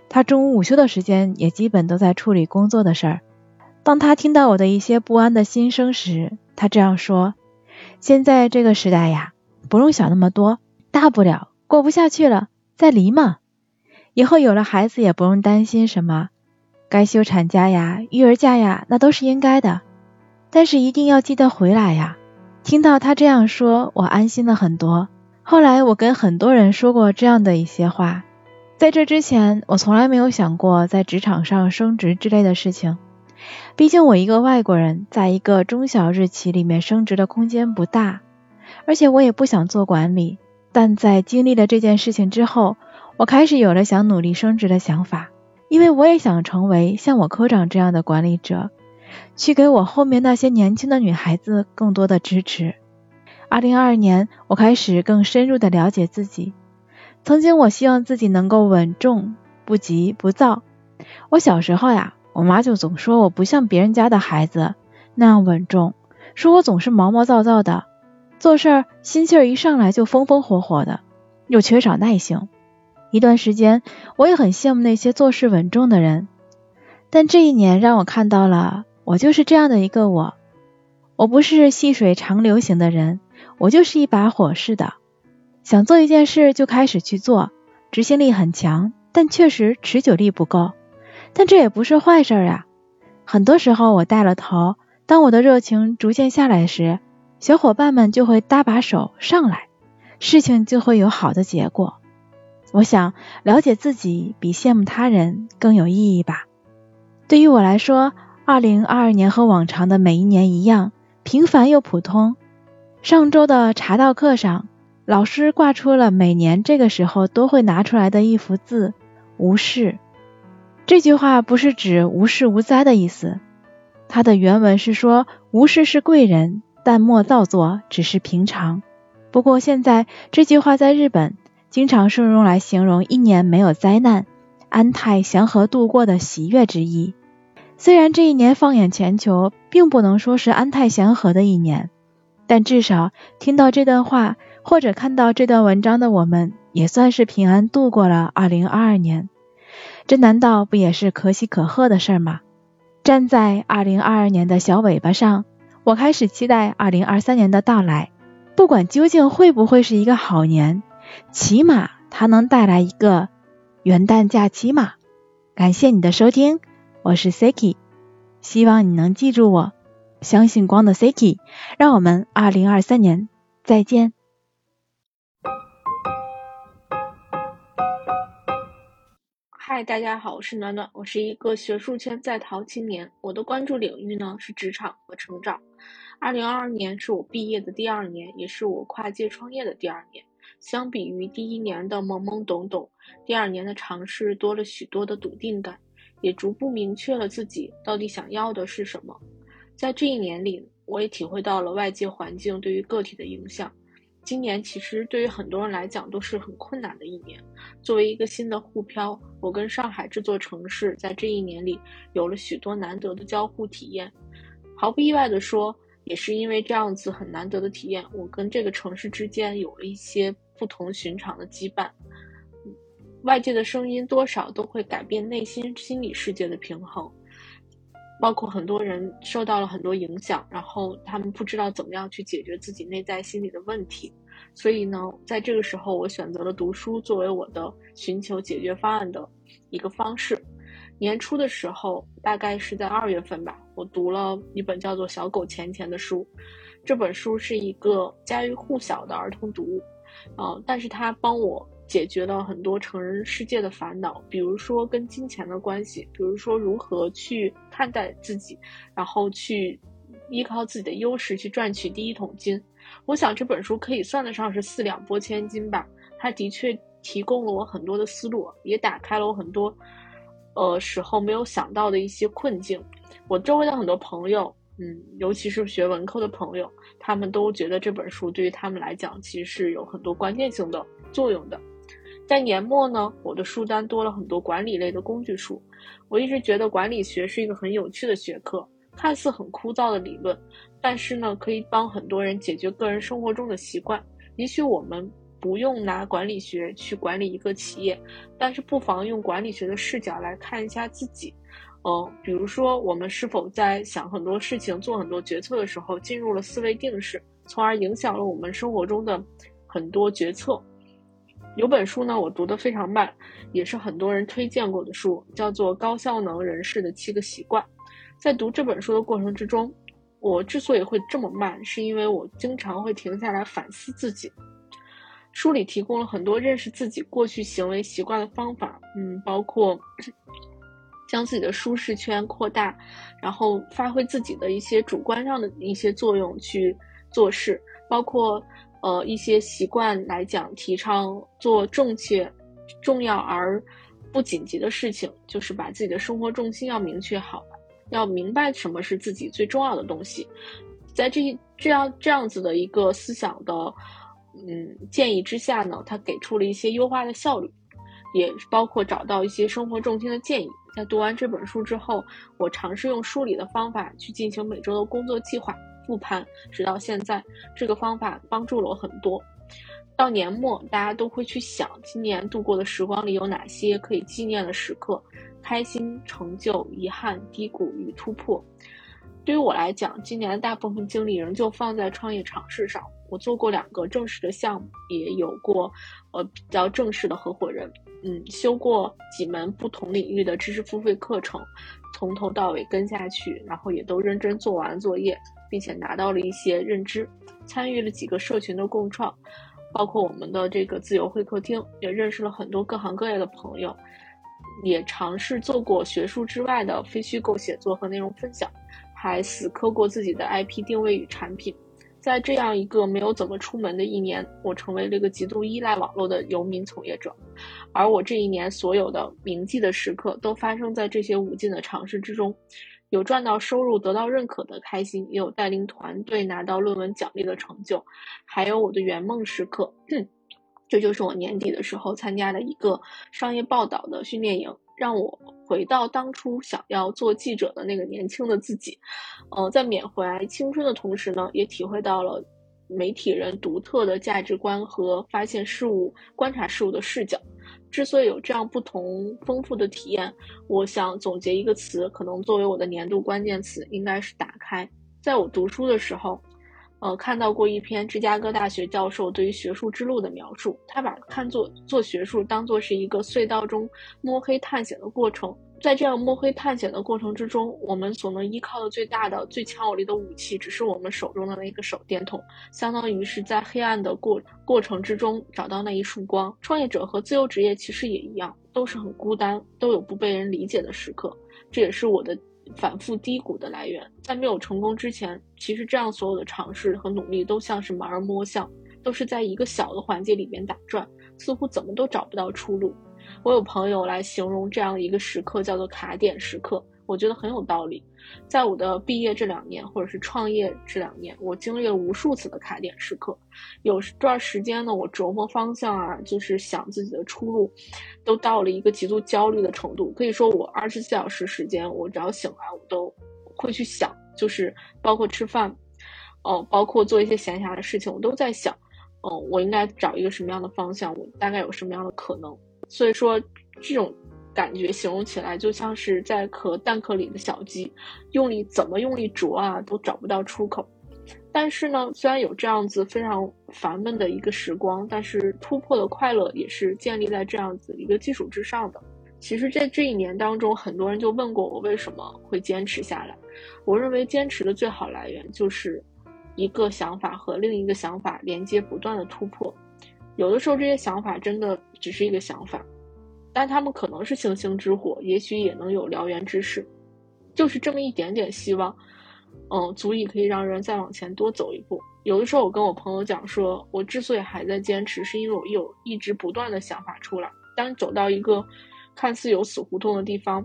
他中午午休的时间也基本都在处理工作的事儿。当他听到我的一些不安的心声时，他这样说：“现在这个时代呀，不用想那么多，大不了过不下去了再离嘛。”以后有了孩子也不用担心什么，该休产假呀、育儿假呀，那都是应该的。但是一定要记得回来呀。听到他这样说，我安心了很多。后来我跟很多人说过这样的一些话，在这之前，我从来没有想过在职场上升职之类的事情。毕竟我一个外国人，在一个中小日企里面升职的空间不大，而且我也不想做管理。但在经历了这件事情之后，我开始有了想努力升职的想法，因为我也想成为像我科长这样的管理者，去给我后面那些年轻的女孩子更多的支持。二零二二年，我开始更深入的了解自己。曾经，我希望自己能够稳重、不急不躁。我小时候呀，我妈就总说我不像别人家的孩子那样稳重，说我总是毛毛躁躁的，做事儿心气儿一上来就风风火火的，又缺少耐性。一段时间，我也很羡慕那些做事稳重的人。但这一年让我看到了，我就是这样的一个我。我不是细水长流型的人，我就是一把火似的，想做一件事就开始去做，执行力很强，但确实持久力不够。但这也不是坏事啊。很多时候我带了头，当我的热情逐渐下来时，小伙伴们就会搭把手上来，事情就会有好的结果。我想了解自己比羡慕他人更有意义吧。对于我来说，二零二二年和往常的每一年一样，平凡又普通。上周的茶道课上，老师挂出了每年这个时候都会拿出来的一幅字“无事”。这句话不是指无事无灾的意思，它的原文是说无事是贵人，但莫造作，只是平常。不过现在这句话在日本经常是用来形容一年没有灾难、安泰祥和度过的喜悦之意。虽然这一年放眼全球，并不能说是安泰祥和的一年，但至少听到这段话或者看到这段文章的我们，也算是平安度过了二零二二年。这难道不也是可喜可贺的事吗？站在二零二二年的小尾巴上，我开始期待二零二三年的到来。不管究竟会不会是一个好年，起码它能带来一个元旦假期嘛。感谢你的收听。我是 Siki，希望你能记住我，相信光的 Siki，让我们二零二三年再见。嗨，大家好，我是暖暖，我是一个学术圈在逃青年，我的关注领域呢是职场和成长。二零二二年是我毕业的第二年，也是我跨界创业的第二年。相比于第一年的懵懵懂懂，第二年的尝试多了许多的笃定感。也逐步明确了自己到底想要的是什么。在这一年里，我也体会到了外界环境对于个体的影响。今年其实对于很多人来讲都是很困难的一年。作为一个新的沪漂，我跟上海这座城市在这一年里有了许多难得的交互体验。毫不意外地说，也是因为这样子很难得的体验，我跟这个城市之间有了一些不同寻常的羁绊。外界的声音多少都会改变内心心理世界的平衡，包括很多人受到了很多影响，然后他们不知道怎么样去解决自己内在心理的问题，所以呢，在这个时候，我选择了读书作为我的寻求解决方案的一个方式。年初的时候，大概是在二月份吧，我读了一本叫做《小狗钱钱》的书，这本书是一个家喻户晓的儿童读物，嗯，但是它帮我。解决了很多成人世界的烦恼，比如说跟金钱的关系，比如说如何去看待自己，然后去依靠自己的优势去赚取第一桶金。我想这本书可以算得上是四两拨千斤吧。它的确提供了我很多的思路，也打开了我很多呃时候没有想到的一些困境。我周围的很多朋友，嗯，尤其是学文科的朋友，他们都觉得这本书对于他们来讲其实是有很多关键性的作用的。在年末呢，我的书单多了很多管理类的工具书。我一直觉得管理学是一个很有趣的学科，看似很枯燥的理论，但是呢，可以帮很多人解决个人生活中的习惯。也许我们不用拿管理学去管理一个企业，但是不妨用管理学的视角来看一下自己。嗯，比如说，我们是否在想很多事情、做很多决策的时候，进入了思维定式，从而影响了我们生活中的很多决策。有本书呢，我读得非常慢，也是很多人推荐过的书，叫做《高效能人士的七个习惯》。在读这本书的过程之中，我之所以会这么慢，是因为我经常会停下来反思自己。书里提供了很多认识自己过去行为习惯的方法，嗯，包括 (clears throat) 将自己的舒适圈扩大，然后发挥自己的一些主观上的一些作用去做事，包括。呃，一些习惯来讲，提倡做正确、重要而不紧急的事情，就是把自己的生活重心要明确好，要明白什么是自己最重要的东西。在这这样这样子的一个思想的嗯建议之下呢，他给出了一些优化的效率，也包括找到一些生活重心的建议。在读完这本书之后，我尝试用梳理的方法去进行每周的工作计划复盘，直到现在，这个方法帮助了我很多。到年末，大家都会去想今年度过的时光里有哪些可以纪念的时刻，开心、成就、遗憾、低谷与突破。对于我来讲，今年的大部分精力仍旧放在创业尝试上。我做过两个正式的项目，也有过呃比较正式的合伙人。嗯，修过几门不同领域的知识付费课程，从头到尾跟下去，然后也都认真做完作业，并且拿到了一些认知。参与了几个社群的共创，包括我们的这个自由会客厅，也认识了很多各行各业的朋友。也尝试做过学术之外的非虚构写作和内容分享，还死磕过自己的 IP 定位与产品。在这样一个没有怎么出门的一年，我成为了一个极度依赖网络的游民从业者，而我这一年所有的铭记的时刻，都发生在这些无尽的尝试之中，有赚到收入、得到认可的开心，也有带领团队拿到论文奖励的成就，还有我的圆梦时刻。这就是我年底的时候参加的一个商业报道的训练营。让我回到当初想要做记者的那个年轻的自己，呃，在缅怀青春的同时呢，也体会到了媒体人独特的价值观和发现事物、观察事物的视角。之所以有这样不同丰富的体验，我想总结一个词，可能作为我的年度关键词，应该是“打开”。在我读书的时候。呃，看到过一篇芝加哥大学教授对于学术之路的描述，他把看作做学术当做是一个隧道中摸黑探险的过程，在这样摸黑探险的过程之中，我们所能依靠的最大的、最强有力的武器，只是我们手中的那个手电筒，相当于是在黑暗的过过程之中找到那一束光。创业者和自由职业其实也一样，都是很孤单，都有不被人理解的时刻，这也是我的。反复低谷的来源，在没有成功之前，其实这样所有的尝试和努力都像是盲人摸象，都是在一个小的环节里面打转，似乎怎么都找不到出路。我有朋友来形容这样一个时刻叫做卡点时刻。我觉得很有道理，在我的毕业这两年，或者是创业这两年，我经历了无数次的卡点时刻。有段时间呢，我琢磨方向啊，就是想自己的出路，都到了一个极度焦虑的程度。可以说，我二十四小时时间，我只要醒来，我都会去想，就是包括吃饭，哦，包括做一些闲暇的事情，我都在想，哦，我应该找一个什么样的方向，我大概有什么样的可能。所以说，这种。感觉形容起来就像是在壳蛋壳里的小鸡，用力怎么用力啄啊，都找不到出口。但是呢，虽然有这样子非常烦闷的一个时光，但是突破的快乐也是建立在这样子一个基础之上的。其实，在这一年当中，很多人就问过我为什么会坚持下来。我认为坚持的最好来源就是一个想法和另一个想法连接不断的突破。有的时候，这些想法真的只是一个想法。但他们可能是星星之火，也许也能有燎原之势，就是这么一点点希望，嗯，足以可以让人再往前多走一步。有的时候我跟我朋友讲说，我之所以还在坚持，是因为我有一直不断的想法出来。当你走到一个看似有死胡同的地方，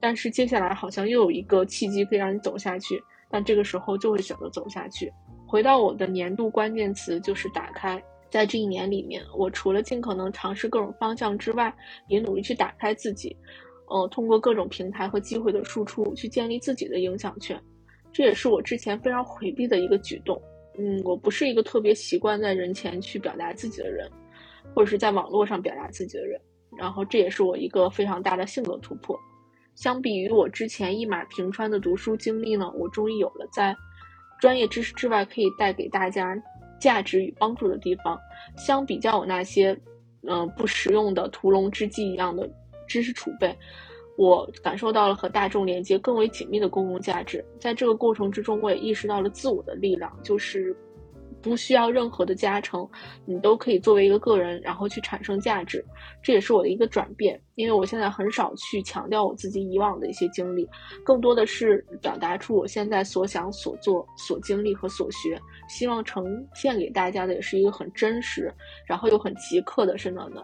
但是接下来好像又有一个契机可以让你走下去，但这个时候就会选择走下去。回到我的年度关键词就是打开。在这一年里面，我除了尽可能尝试各种方向之外，也努力去打开自己，呃，通过各种平台和机会的输出，去建立自己的影响圈。这也是我之前非常回避的一个举动。嗯，我不是一个特别习惯在人前去表达自己的人，或者是在网络上表达自己的人。然后，这也是我一个非常大的性格突破。相比于我之前一马平川的读书经历呢，我终于有了在专业知识之外可以带给大家。价值与帮助的地方，相比较我那些，嗯，不实用的屠龙之计一样的知识储备，我感受到了和大众连接更为紧密的公共价值。在这个过程之中，我也意识到了自我的力量，就是。不需要任何的加成，你都可以作为一个个人，然后去产生价值。这也是我的一个转变，因为我现在很少去强调我自己以往的一些经历，更多的是表达出我现在所想、所做、所经历和所学，希望呈现给大家的也是一个很真实，然后又很即刻的是暖暖。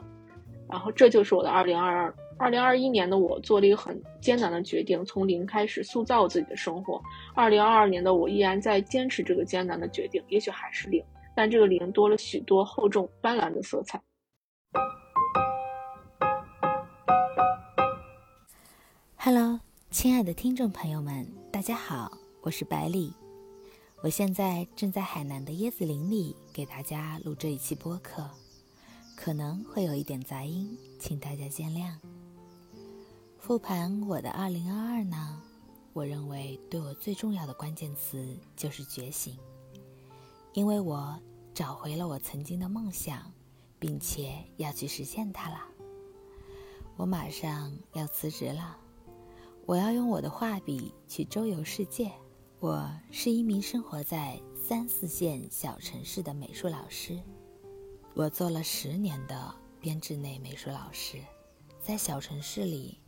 然后这就是我的二零二二二零二一年的我做了一个很艰难的决定，从零开始塑造自己的生活。二零二二年的我依然在坚持这个艰难的决定，也许还是零，但这个零多了许多厚重斑斓的色彩。Hello，亲爱的听众朋友们，大家好，我是百里，我现在正在海南的椰子林里给大家录这一期播客，可能会有一点杂音，请大家见谅。复盘我的2022呢，我认为对我最重要的关键词就是觉醒，因为我找回了我曾经的梦想，并且要去实现它了。我马上要辞职了，我要用我的画笔去周游世界。我是一名生活在三四线小城市的美术老师，我做了十年的编制内美术老师，在小城市里。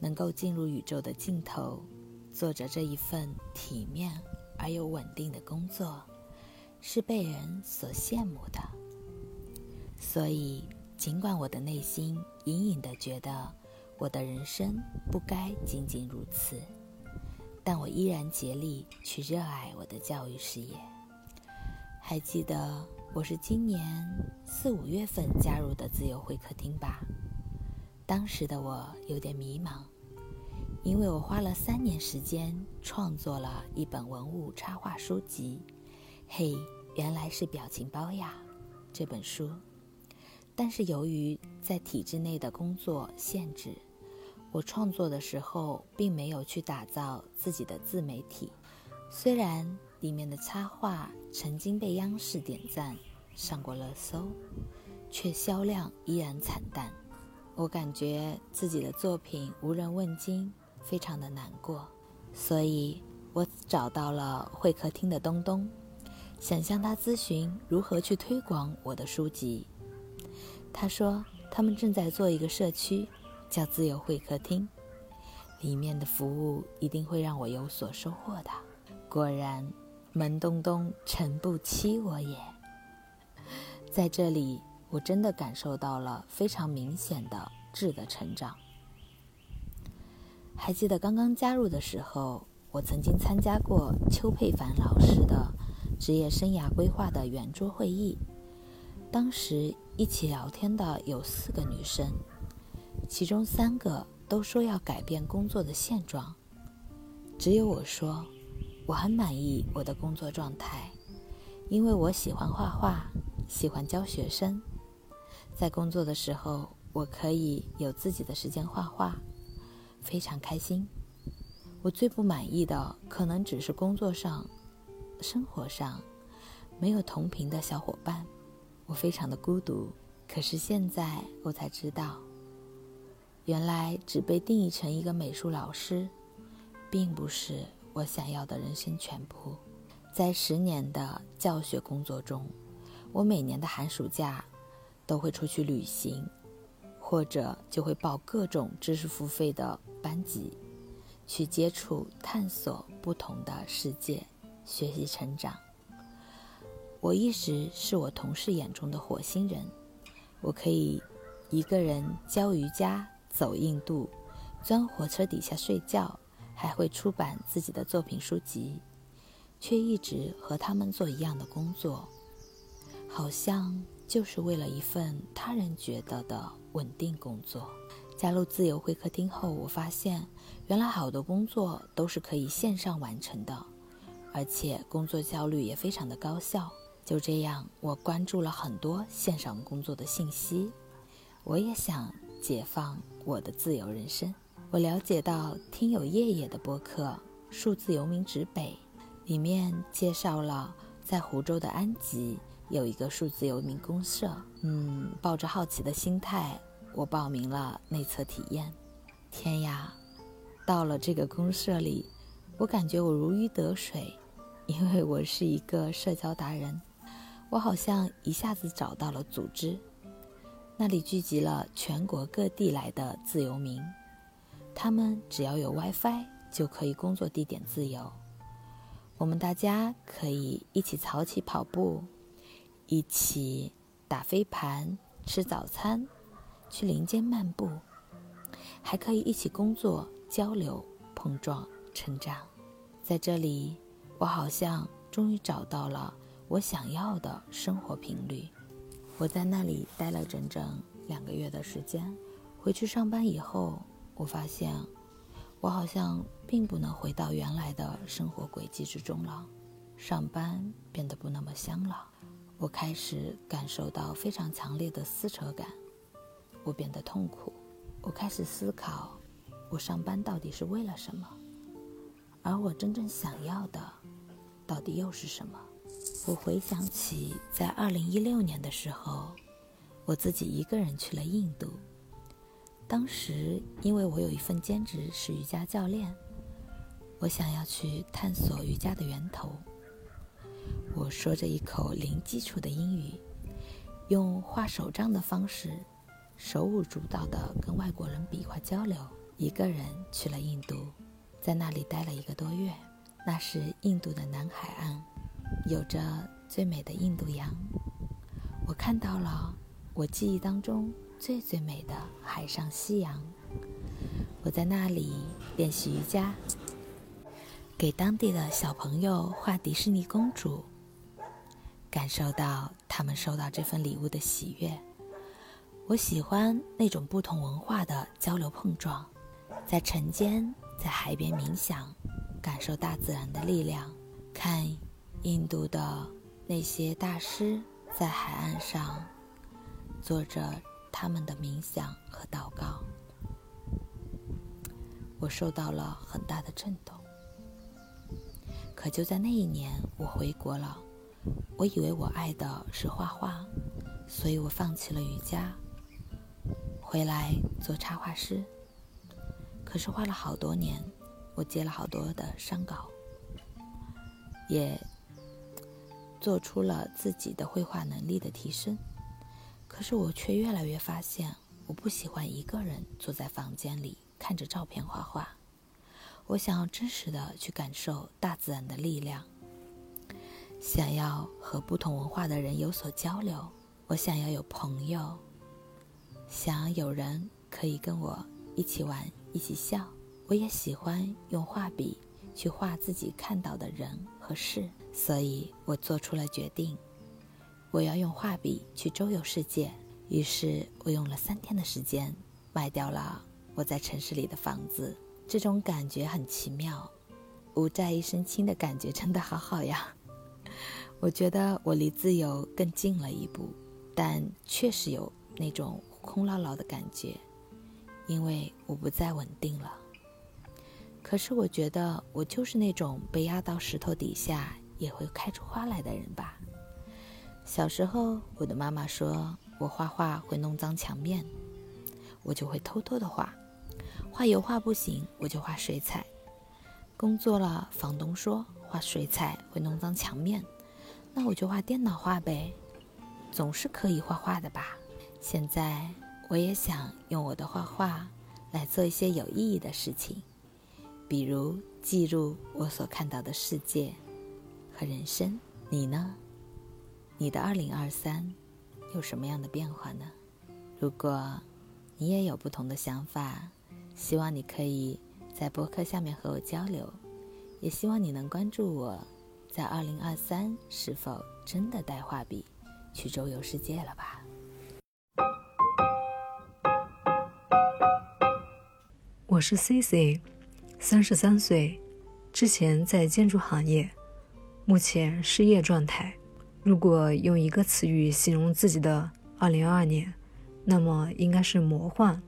能够进入宇宙的尽头，做着这一份体面而又稳定的工作，是被人所羡慕的。所以，尽管我的内心隐隐的觉得我的人生不该仅仅如此，但我依然竭力去热爱我的教育事业。还记得我是今年四五月份加入的自由会客厅吧？当时的我有点迷茫，因为我花了三年时间创作了一本文物插画书籍，《嘿，原来是表情包呀》这本书。但是由于在体制内的工作限制，我创作的时候并没有去打造自己的自媒体。虽然里面的插画曾经被央视点赞，上过热搜，却销量依然惨淡。我感觉自己的作品无人问津，非常的难过，所以我找到了会客厅的东东，想向他咨询如何去推广我的书籍。他说他们正在做一个社区，叫自由会客厅，里面的服务一定会让我有所收获的。果然，门东东诚不欺我也，在这里。我真的感受到了非常明显的质的成长。还记得刚刚加入的时候，我曾经参加过邱佩凡老师的职业生涯规划的圆桌会议，当时一起聊天的有四个女生，其中三个都说要改变工作的现状，只有我说我很满意我的工作状态，因为我喜欢画画，喜欢教学生。在工作的时候，我可以有自己的时间画画，非常开心。我最不满意的可能只是工作上、生活上没有同频的小伙伴，我非常的孤独。可是现在我才知道，原来只被定义成一个美术老师，并不是我想要的人生全部。在十年的教学工作中，我每年的寒暑假。都会出去旅行，或者就会报各种知识付费的班级，去接触、探索不同的世界，学习成长。我一直是我同事眼中的火星人，我可以一个人教瑜伽、走印度、钻火车底下睡觉，还会出版自己的作品书籍，却一直和他们做一样的工作，好像。就是为了一份他人觉得的稳定工作。加入自由会客厅后，我发现原来好多工作都是可以线上完成的，而且工作效率也非常的高效。就这样，我关注了很多线上工作的信息。我也想解放我的自由人生。我了解到听友叶叶的播客《数字游民指北》，里面介绍了在湖州的安吉。有一个数字游民公社，嗯，抱着好奇的心态，我报名了内测体验。天呀，到了这个公社里，我感觉我如鱼得水，因为我是一个社交达人，我好像一下子找到了组织。那里聚集了全国各地来的自由民，他们只要有 WiFi 就可以工作地点自由。我们大家可以一起早起跑步。一起打飞盘、吃早餐、去林间漫步，还可以一起工作、交流、碰撞、成长。在这里，我好像终于找到了我想要的生活频率。我在那里待了整整两个月的时间。回去上班以后，我发现我好像并不能回到原来的生活轨迹之中了。上班变得不那么香了，我开始感受到非常强烈的撕扯感。我变得痛苦，我开始思考，我上班到底是为了什么？而我真正想要的，到底又是什么？我回想起在二零一六年的时候，我自己一个人去了印度。当时因为我有一份兼职是瑜伽教练，我想要去探索瑜伽的源头。我说着一口零基础的英语，用画手账的方式，手舞足蹈地跟外国人比划交流。一个人去了印度，在那里待了一个多月。那是印度的南海岸，有着最美的印度洋。我看到了我记忆当中最最美的海上夕阳。我在那里练习瑜伽，给当地的小朋友画迪士尼公主。感受到他们收到这份礼物的喜悦，我喜欢那种不同文化的交流碰撞，在晨间在海边冥想，感受大自然的力量，看印度的那些大师在海岸上做着他们的冥想和祷告，我受到了很大的震动。可就在那一年，我回国了。我以为我爱的是画画，所以我放弃了瑜伽，回来做插画师。可是画了好多年，我接了好多的商稿，也做出了自己的绘画能力的提升。可是我却越来越发现，我不喜欢一个人坐在房间里看着照片画画。我想要真实的去感受大自然的力量。想要和不同文化的人有所交流，我想要有朋友，想有人可以跟我一起玩、一起笑。我也喜欢用画笔去画自己看到的人和事，所以我做出了决定，我要用画笔去周游世界。于是我用了三天的时间卖掉了我在城市里的房子。这种感觉很奇妙，无债一身轻的感觉真的好好呀。(laughs) 我觉得我离自由更近了一步，但确实有那种空落落的感觉，因为我不再稳定了。可是我觉得我就是那种被压到石头底下也会开出花来的人吧。小时候，我的妈妈说我画画会弄脏墙面，我就会偷偷的画，画油画不行，我就画水彩。工作了，房东说画水彩会弄脏墙面。那我就画电脑画呗，总是可以画画的吧。现在我也想用我的画画来做一些有意义的事情，比如记录我所看到的世界和人生。你呢？你的二零二三有什么样的变化呢？如果你也有不同的想法，希望你可以在博客下面和我交流，也希望你能关注我。在二零二三，是否真的带画笔去周游世界了吧？我是 C C，三十三岁，之前在建筑行业，目前失业状态。如果用一个词语形容自己的二零二二年，那么应该是魔幻。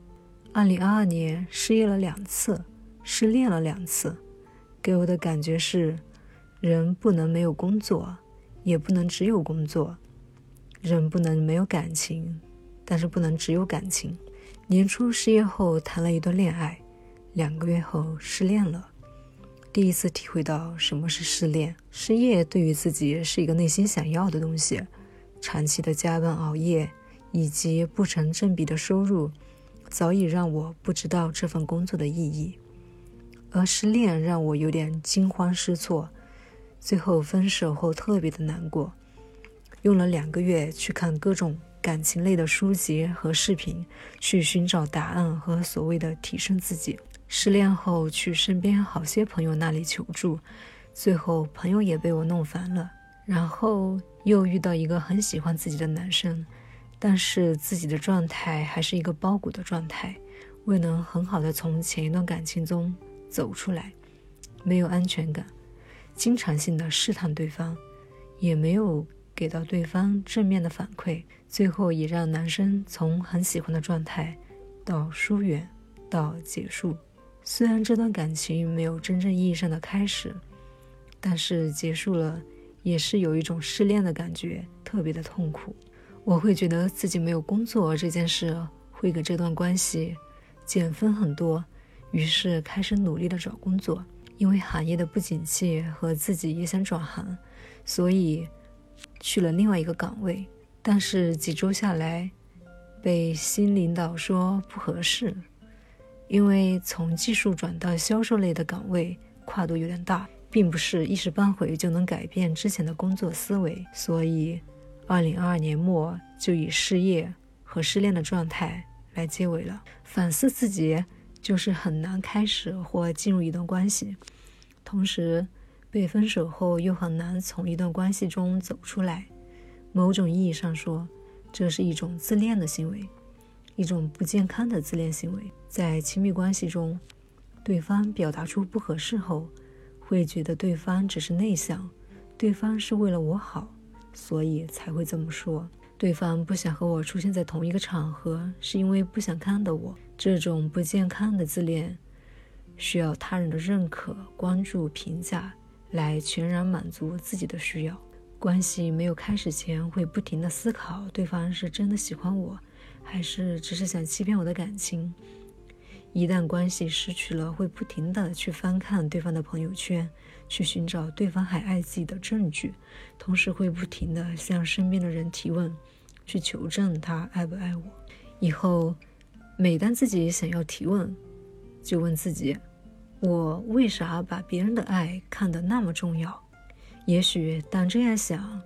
二零二二年失业了两次，失恋了两次，给我的感觉是。人不能没有工作，也不能只有工作；人不能没有感情，但是不能只有感情。年初失业后谈了一段恋爱，两个月后失恋了，第一次体会到什么是失恋。失业对于自己是一个内心想要的东西，长期的加班熬夜以及不成正比的收入，早已让我不知道这份工作的意义。而失恋让我有点惊慌失措。最后分手后特别的难过，用了两个月去看各种感情类的书籍和视频，去寻找答案和所谓的提升自己。失恋后去身边好些朋友那里求助，最后朋友也被我弄烦了。然后又遇到一个很喜欢自己的男生，但是自己的状态还是一个包谷的状态，未能很好的从前一段感情中走出来，没有安全感，经常性的试探对方，也没有。给到对方正面的反馈，最后也让男生从很喜欢的状态到疏远到结束。虽然这段感情没有真正意义上的开始，但是结束了也是有一种失恋的感觉，特别的痛苦。我会觉得自己没有工作这件事会给这段关系减分很多，于是开始努力的找工作。因为行业的不景气和自己也想转行，所以。去了另外一个岗位，但是几周下来，被新领导说不合适，因为从技术转到销售类的岗位跨度有点大，并不是一时半会就能改变之前的工作思维，所以，二零二二年末就以失业和失恋的状态来结尾了。反思自己，就是很难开始或进入一段关系，同时。被分手后又很难从一段关系中走出来，某种意义上说，这是一种自恋的行为，一种不健康的自恋行为。在亲密关系中，对方表达出不合适后，会觉得对方只是内向，对方是为了我好，所以才会这么说。对方不想和我出现在同一个场合，是因为不想看到我。这种不健康的自恋，需要他人的认可、关注、评价。来全然满足自己的需要。关系没有开始前，会不停的思考对方是真的喜欢我，还是只是想欺骗我的感情。一旦关系失去了，会不停的去翻看对方的朋友圈，去寻找对方还爱自己的证据，同时会不停的向身边的人提问，去求证他爱不爱我。以后，每当自己想要提问，就问自己。我为啥把别人的爱看得那么重要？也许当这样想，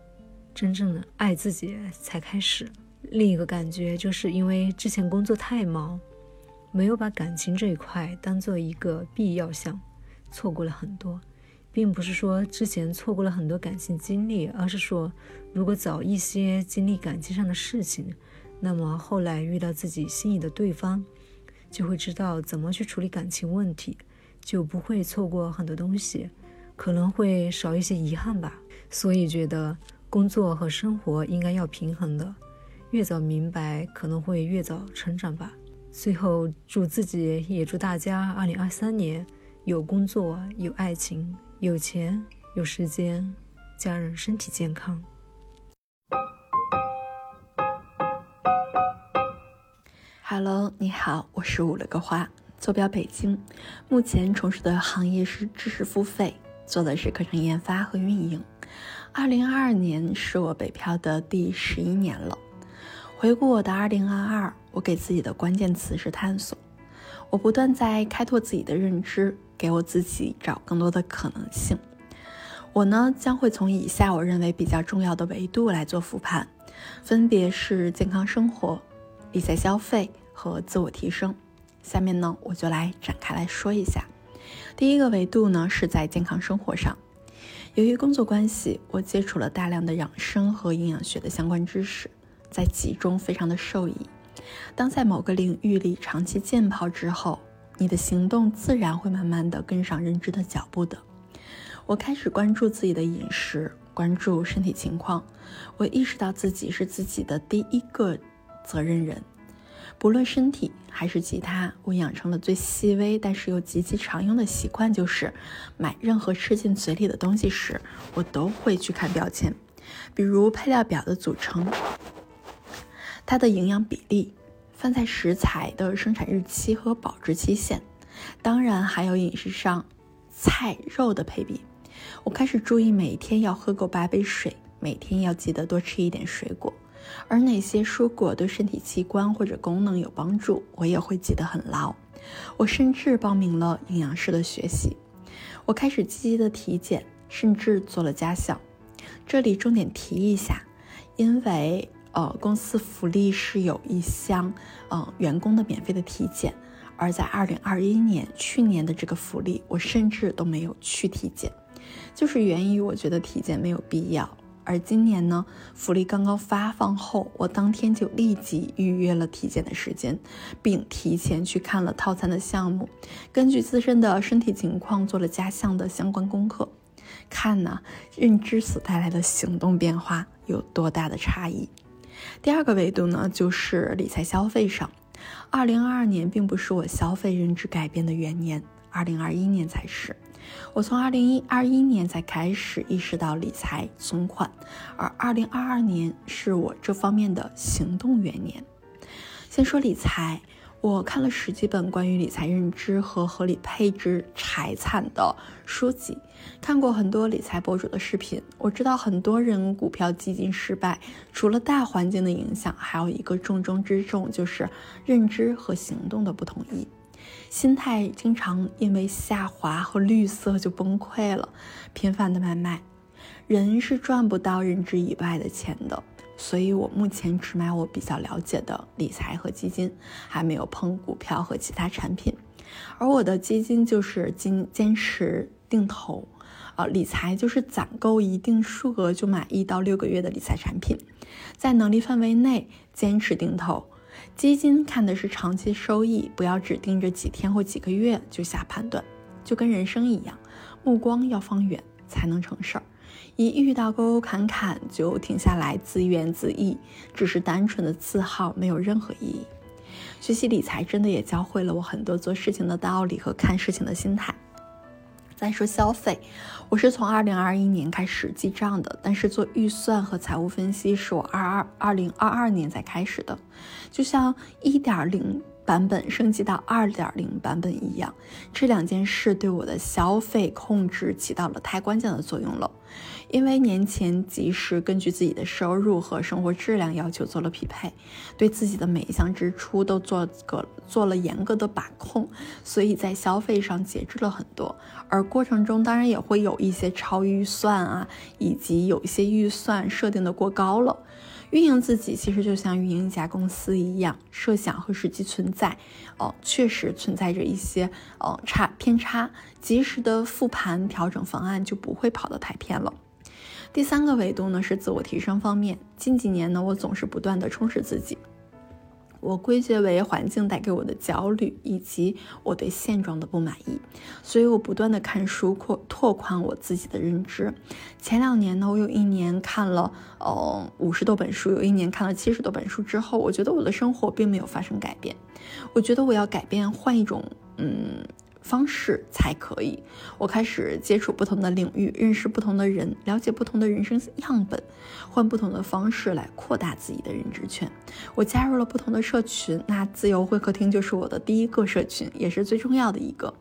真正的爱自己才开始。另一个感觉就是因为之前工作太忙，没有把感情这一块当做一个必要项，错过了很多。并不是说之前错过了很多感情经历，而是说如果早一些经历感情上的事情，那么后来遇到自己心仪的对方，就会知道怎么去处理感情问题。就不会错过很多东西，可能会少一些遗憾吧。所以觉得工作和生活应该要平衡的，越早明白，可能会越早成长吧。最后祝自己也祝大家，二零二三年有工作、有爱情、有钱、有时间，家人身体健康。Hello，你好，我是五了个花。坐标北京，目前从事的行业是知识付费，做的是课程研发和运营。二零二二年是我北漂的第十一年了。回顾我的二零二二，我给自己的关键词是探索。我不断在开拓自己的认知，给我自己找更多的可能性。我呢将会从以下我认为比较重要的维度来做复盘，分别是健康生活、理财消费和自我提升。下面呢，我就来展开来说一下。第一个维度呢，是在健康生活上。由于工作关系，我接触了大量的养生和营养学的相关知识，在其中非常的受益。当在某个领域里长期浸泡之后，你的行动自然会慢慢的跟上认知的脚步的。我开始关注自己的饮食，关注身体情况。我意识到自己是自己的第一个责任人。不论身体还是其他，我养成了最细微但是又极其常用的习惯，就是买任何吃进嘴里的东西时，我都会去看标签，比如配料表的组成、它的营养比例、饭菜食材的生产日期和保质期限，当然还有饮食上菜肉的配比。我开始注意每天要喝够八杯水，每天要记得多吃一点水果。而哪些蔬果对身体器官或者功能有帮助，我也会记得很牢。我甚至报名了营养师的学习，我开始积极的体检，甚至做了家项。这里重点提一下，因为呃，公司福利是有一项，呃，员工的免费的体检。而在二零二一年，去年的这个福利，我甚至都没有去体检，就是源于我觉得体检没有必要。而今年呢，福利刚刚发放后，我当天就立即预约了体检的时间，并提前去看了套餐的项目，根据自身的身体情况做了加项的相关功课，看呢认知所带来的行动变化有多大的差异。第二个维度呢，就是理财消费上。二零二二年并不是我消费认知改变的元年，二零二一年才是。我从二零一二一年才开始意识到理财存款，而二零二二年是我这方面的行动元年。先说理财。我看了十几本关于理财认知和合理配置财产的书籍，看过很多理财博主的视频。我知道很多人股票基金失败，除了大环境的影响，还有一个重中之重，就是认知和行动的不统一，心态经常因为下滑和绿色就崩溃了，频繁的买卖，人是赚不到认知以外的钱的。所以，我目前只买我比较了解的理财和基金，还没有碰股票和其他产品。而我的基金就是坚坚持定投，啊，理财就是攒够一定数额就买一到六个月的理财产品，在能力范围内坚持定投。基金看的是长期收益，不要只盯着几天或几个月就下判断。就跟人生一样，目光要放远，才能成事儿。一遇到沟沟坎坎就停下来自怨自艾，只是单纯的自耗，没有任何意义。学习理财真的也教会了我很多做事情的道理和看事情的心态。再说消费，我是从二零二一年开始记账的，但是做预算和财务分析是我二二二零二二年才开始的，就像一点零。版本升级到二点零版本一样，这两件事对我的消费控制起到了太关键的作用了。因为年前及时根据自己的收入和生活质量要求做了匹配，对自己的每一项支出都做个做了严格的把控，所以在消费上节制了很多。而过程中当然也会有一些超预算啊，以及有一些预算设定的过高了。运营自己其实就像运营一家公司一样，设想和实际存在，哦，确实存在着一些哦差偏差，及时的复盘调整方案就不会跑得太偏了。第三个维度呢是自我提升方面，近几年呢我总是不断的充实自己。我归结为环境带给我的焦虑，以及我对现状的不满意，所以我不断的看书扩拓宽我自己的认知。前两年呢，我有一年看了呃五十多本书，有一年看了七十多本书之后，我觉得我的生活并没有发生改变。我觉得我要改变，换一种嗯。方式才可以。我开始接触不同的领域，认识不同的人，了解不同的人生样本，换不同的方式来扩大自己的认知圈。我加入了不同的社群，那自由会客厅就是我的第一个社群，也是最重要的一个。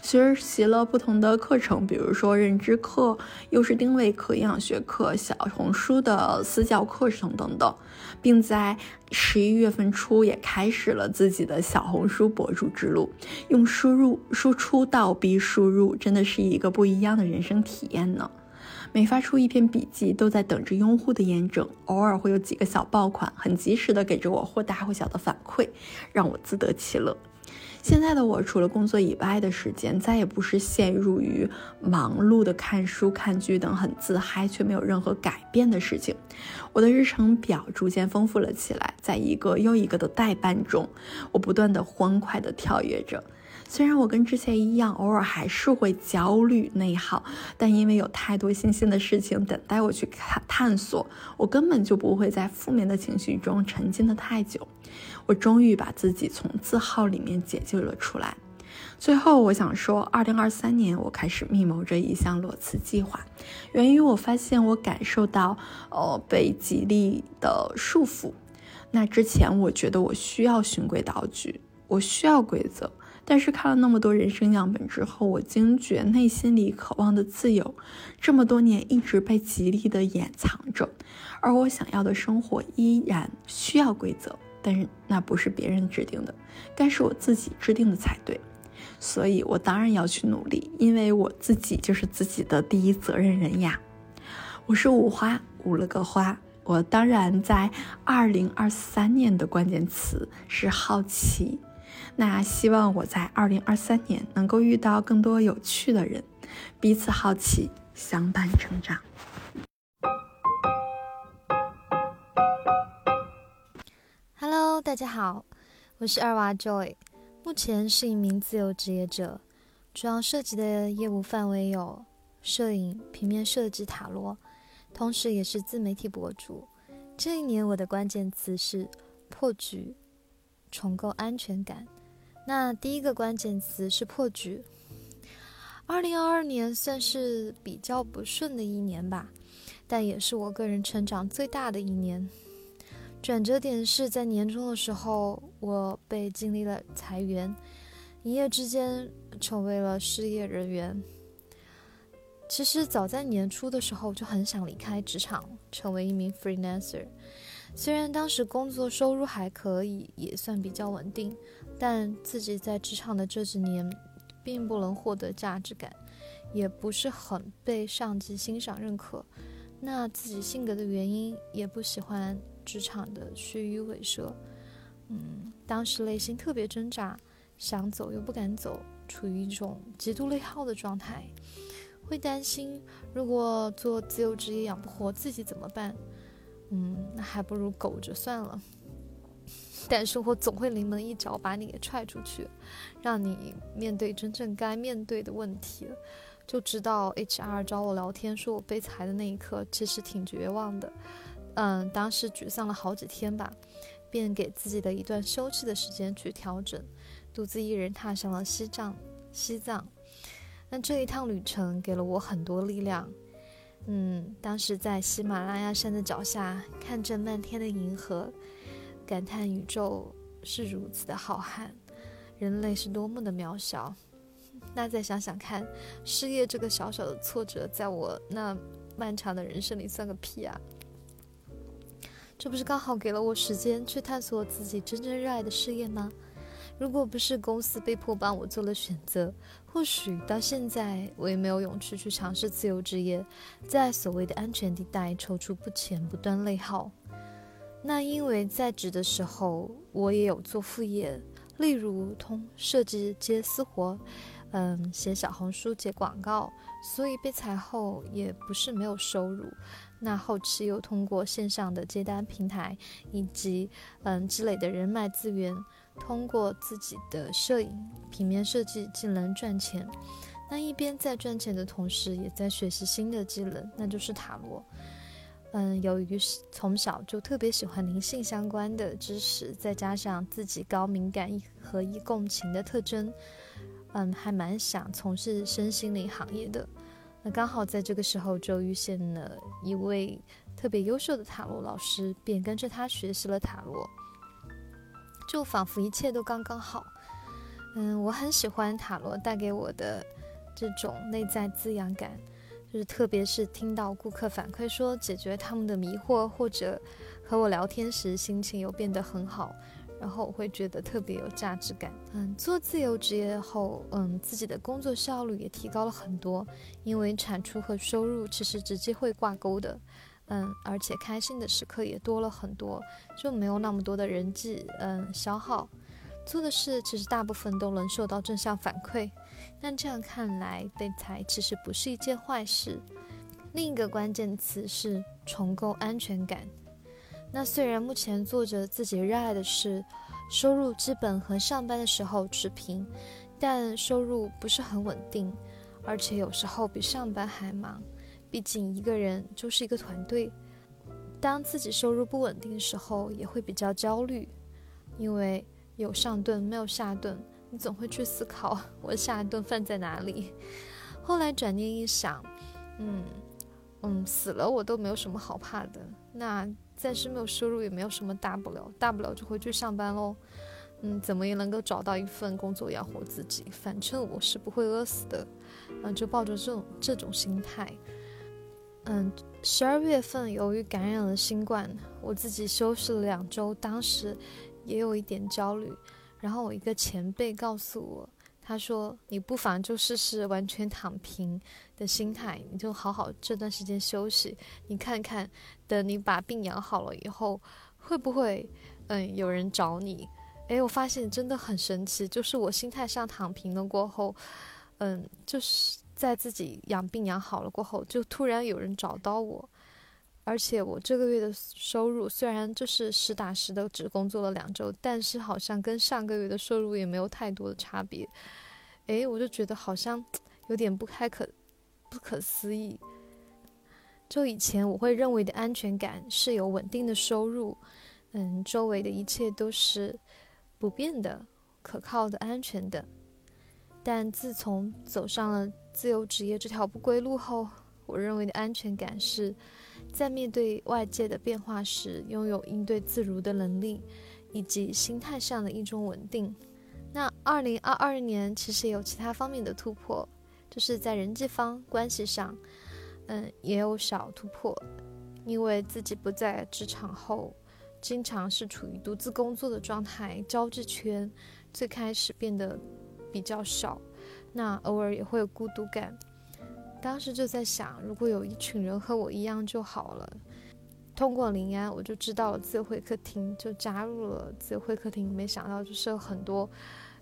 学习了不同的课程，比如说认知课、优势定位课、营养学课、小红书的私教课程等等，并在。十一月份初也开始了自己的小红书博主之路，用输入输出倒逼输入，真的是一个不一样的人生体验呢。每发出一篇笔记，都在等着用户的验证，偶尔会有几个小爆款，很及时的给着我或大或小的反馈，让我自得其乐。现在的我，除了工作以外的时间，再也不是陷入于忙碌的看书、看剧等很自嗨却没有任何改变的事情。我的日程表逐渐丰富了起来，在一个又一个的代办中，我不断的欢快的跳跃着。虽然我跟之前一样，偶尔还是会焦虑内耗，但因为有太多新鲜的事情等待我去探探索，我根本就不会在负面的情绪中沉浸的太久。我终于把自己从字号里面解救了出来。最后，我想说，二零二三年我开始密谋着一项裸辞计划，源于我发现我感受到，呃，被极力的束缚。那之前，我觉得我需要循规蹈矩，我需要规则。但是看了那么多人生样本之后，我惊觉内心里渴望的自由，这么多年一直被极力的掩藏着，而我想要的生活依然需要规则，但是那不是别人制定的，该是我自己制定的才对，所以我当然要去努力，因为我自己就是自己的第一责任人呀。我是五花，五了个花，我当然在二零二三年的关键词是好奇。那希望我在二零二三年能够遇到更多有趣的人，彼此好奇，相伴成长。Hello，大家好，我是二娃 Joy，目前是一名自由职业者，主要涉及的业务范围有摄影、平面设计、塔罗，同时也是自媒体博主。这一年我的关键词是破局、重构安全感。那第一个关键词是破局。二零二二年算是比较不顺的一年吧，但也是我个人成长最大的一年。转折点是在年终的时候，我被经历了裁员，一夜之间成为了失业人员。其实早在年初的时候就很想离开职场，成为一名 freelancer。虽然当时工作收入还可以，也算比较稳定。但自己在职场的这几年，并不能获得价值感，也不是很被上级欣赏认可。那自己性格的原因，也不喜欢职场的虚与委蛇。嗯，当时内心特别挣扎，想走又不敢走，处于一种极度内耗的状态。会担心，如果做自由职业养不活自己怎么办？嗯，那还不如苟着算了。(laughs) 但生活总会临门一脚把你给踹出去，让你面对真正该面对的问题。就知道 HR 找我聊天说我被裁的那一刻，其实挺绝望的。嗯，当时沮丧了好几天吧，便给自己的一段休憩的时间去调整，独自一人踏上了西藏。西藏，那这一趟旅程给了我很多力量。嗯，当时在喜马拉雅山的脚下，看着漫天的银河。感叹宇宙是如此的浩瀚，人类是多么的渺小。(laughs) 那再想想看，失业这个小小的挫折，在我那漫长的人生里算个屁啊！这不是刚好给了我时间去探索自己真正热爱的事业吗？如果不是公司被迫帮我做了选择，或许到现在我也没有勇气去尝试自由职业，在所谓的安全地带踌躇不前，不断内耗。那因为在职的时候，我也有做副业，例如通设计接私活，嗯，写小红书接广告，所以被裁后也不是没有收入。那后期又通过线上的接单平台以及嗯积累的人脉资源，通过自己的摄影、平面设计技能赚钱。那一边在赚钱的同时，也在学习新的技能，那就是塔罗。嗯，由于从小就特别喜欢灵性相关的知识，再加上自己高敏感和易共情的特征，嗯，还蛮想从事身心灵行业的。那刚好在这个时候就遇见了一位特别优秀的塔罗老师，便跟着他学习了塔罗，就仿佛一切都刚刚好。嗯，我很喜欢塔罗带给我的这种内在滋养感。就是特别是听到顾客反馈说解决他们的迷惑，或者和我聊天时心情又变得很好，然后我会觉得特别有价值感。嗯，做自由职业后，嗯，自己的工作效率也提高了很多，因为产出和收入其实直接会挂钩的。嗯，而且开心的时刻也多了很多，就没有那么多的人际嗯消耗，做的事其实大部分都能受到正向反馈。那这样看来，被裁其实不是一件坏事。另一个关键词是重构安全感。那虽然目前做着自己热爱的事，收入基本和上班的时候持平，但收入不是很稳定，而且有时候比上班还忙。毕竟一个人就是一个团队。当自己收入不稳定的时候，也会比较焦虑，因为有上顿没有下顿。你总会去思考 (laughs) 我下一顿饭在哪里。后来转念一想，嗯嗯，死了我都没有什么好怕的。那暂时没有收入也没有什么大不了，大不了就回去上班喽。嗯，怎么也能够找到一份工作养活自己，反正我是不会饿死的。嗯，就抱着这种这种心态。嗯，十二月份由于感染了新冠，我自己休息了两周，当时也有一点焦虑。然后我一个前辈告诉我，他说：“你不妨就试试完全躺平的心态，你就好好这段时间休息，你看看，等你把病养好了以后，会不会嗯有人找你？诶，我发现真的很神奇，就是我心态上躺平了过后，嗯，就是在自己养病养好了过后，就突然有人找到我。”而且我这个月的收入虽然就是实打实的只工作了两周，但是好像跟上个月的收入也没有太多的差别。诶，我就觉得好像有点不开可不可思议。就以前我会认为的安全感是有稳定的收入，嗯，周围的一切都是不变的、可靠的、安全的。但自从走上了自由职业这条不归路后，我认为的安全感是。在面对外界的变化时，拥有应对自如的能力，以及心态上的一种稳定。那二零二二年其实也有其他方面的突破，就是在人际方关系上，嗯，也有小突破。因为自己不在职场后，经常是处于独自工作的状态，交际圈最开始变得比较少，那偶尔也会有孤独感。当时就在想，如果有一群人和我一样就好了。通过林安，我就知道了自由会客厅，就加入了自由会客厅。没想到就是有很多，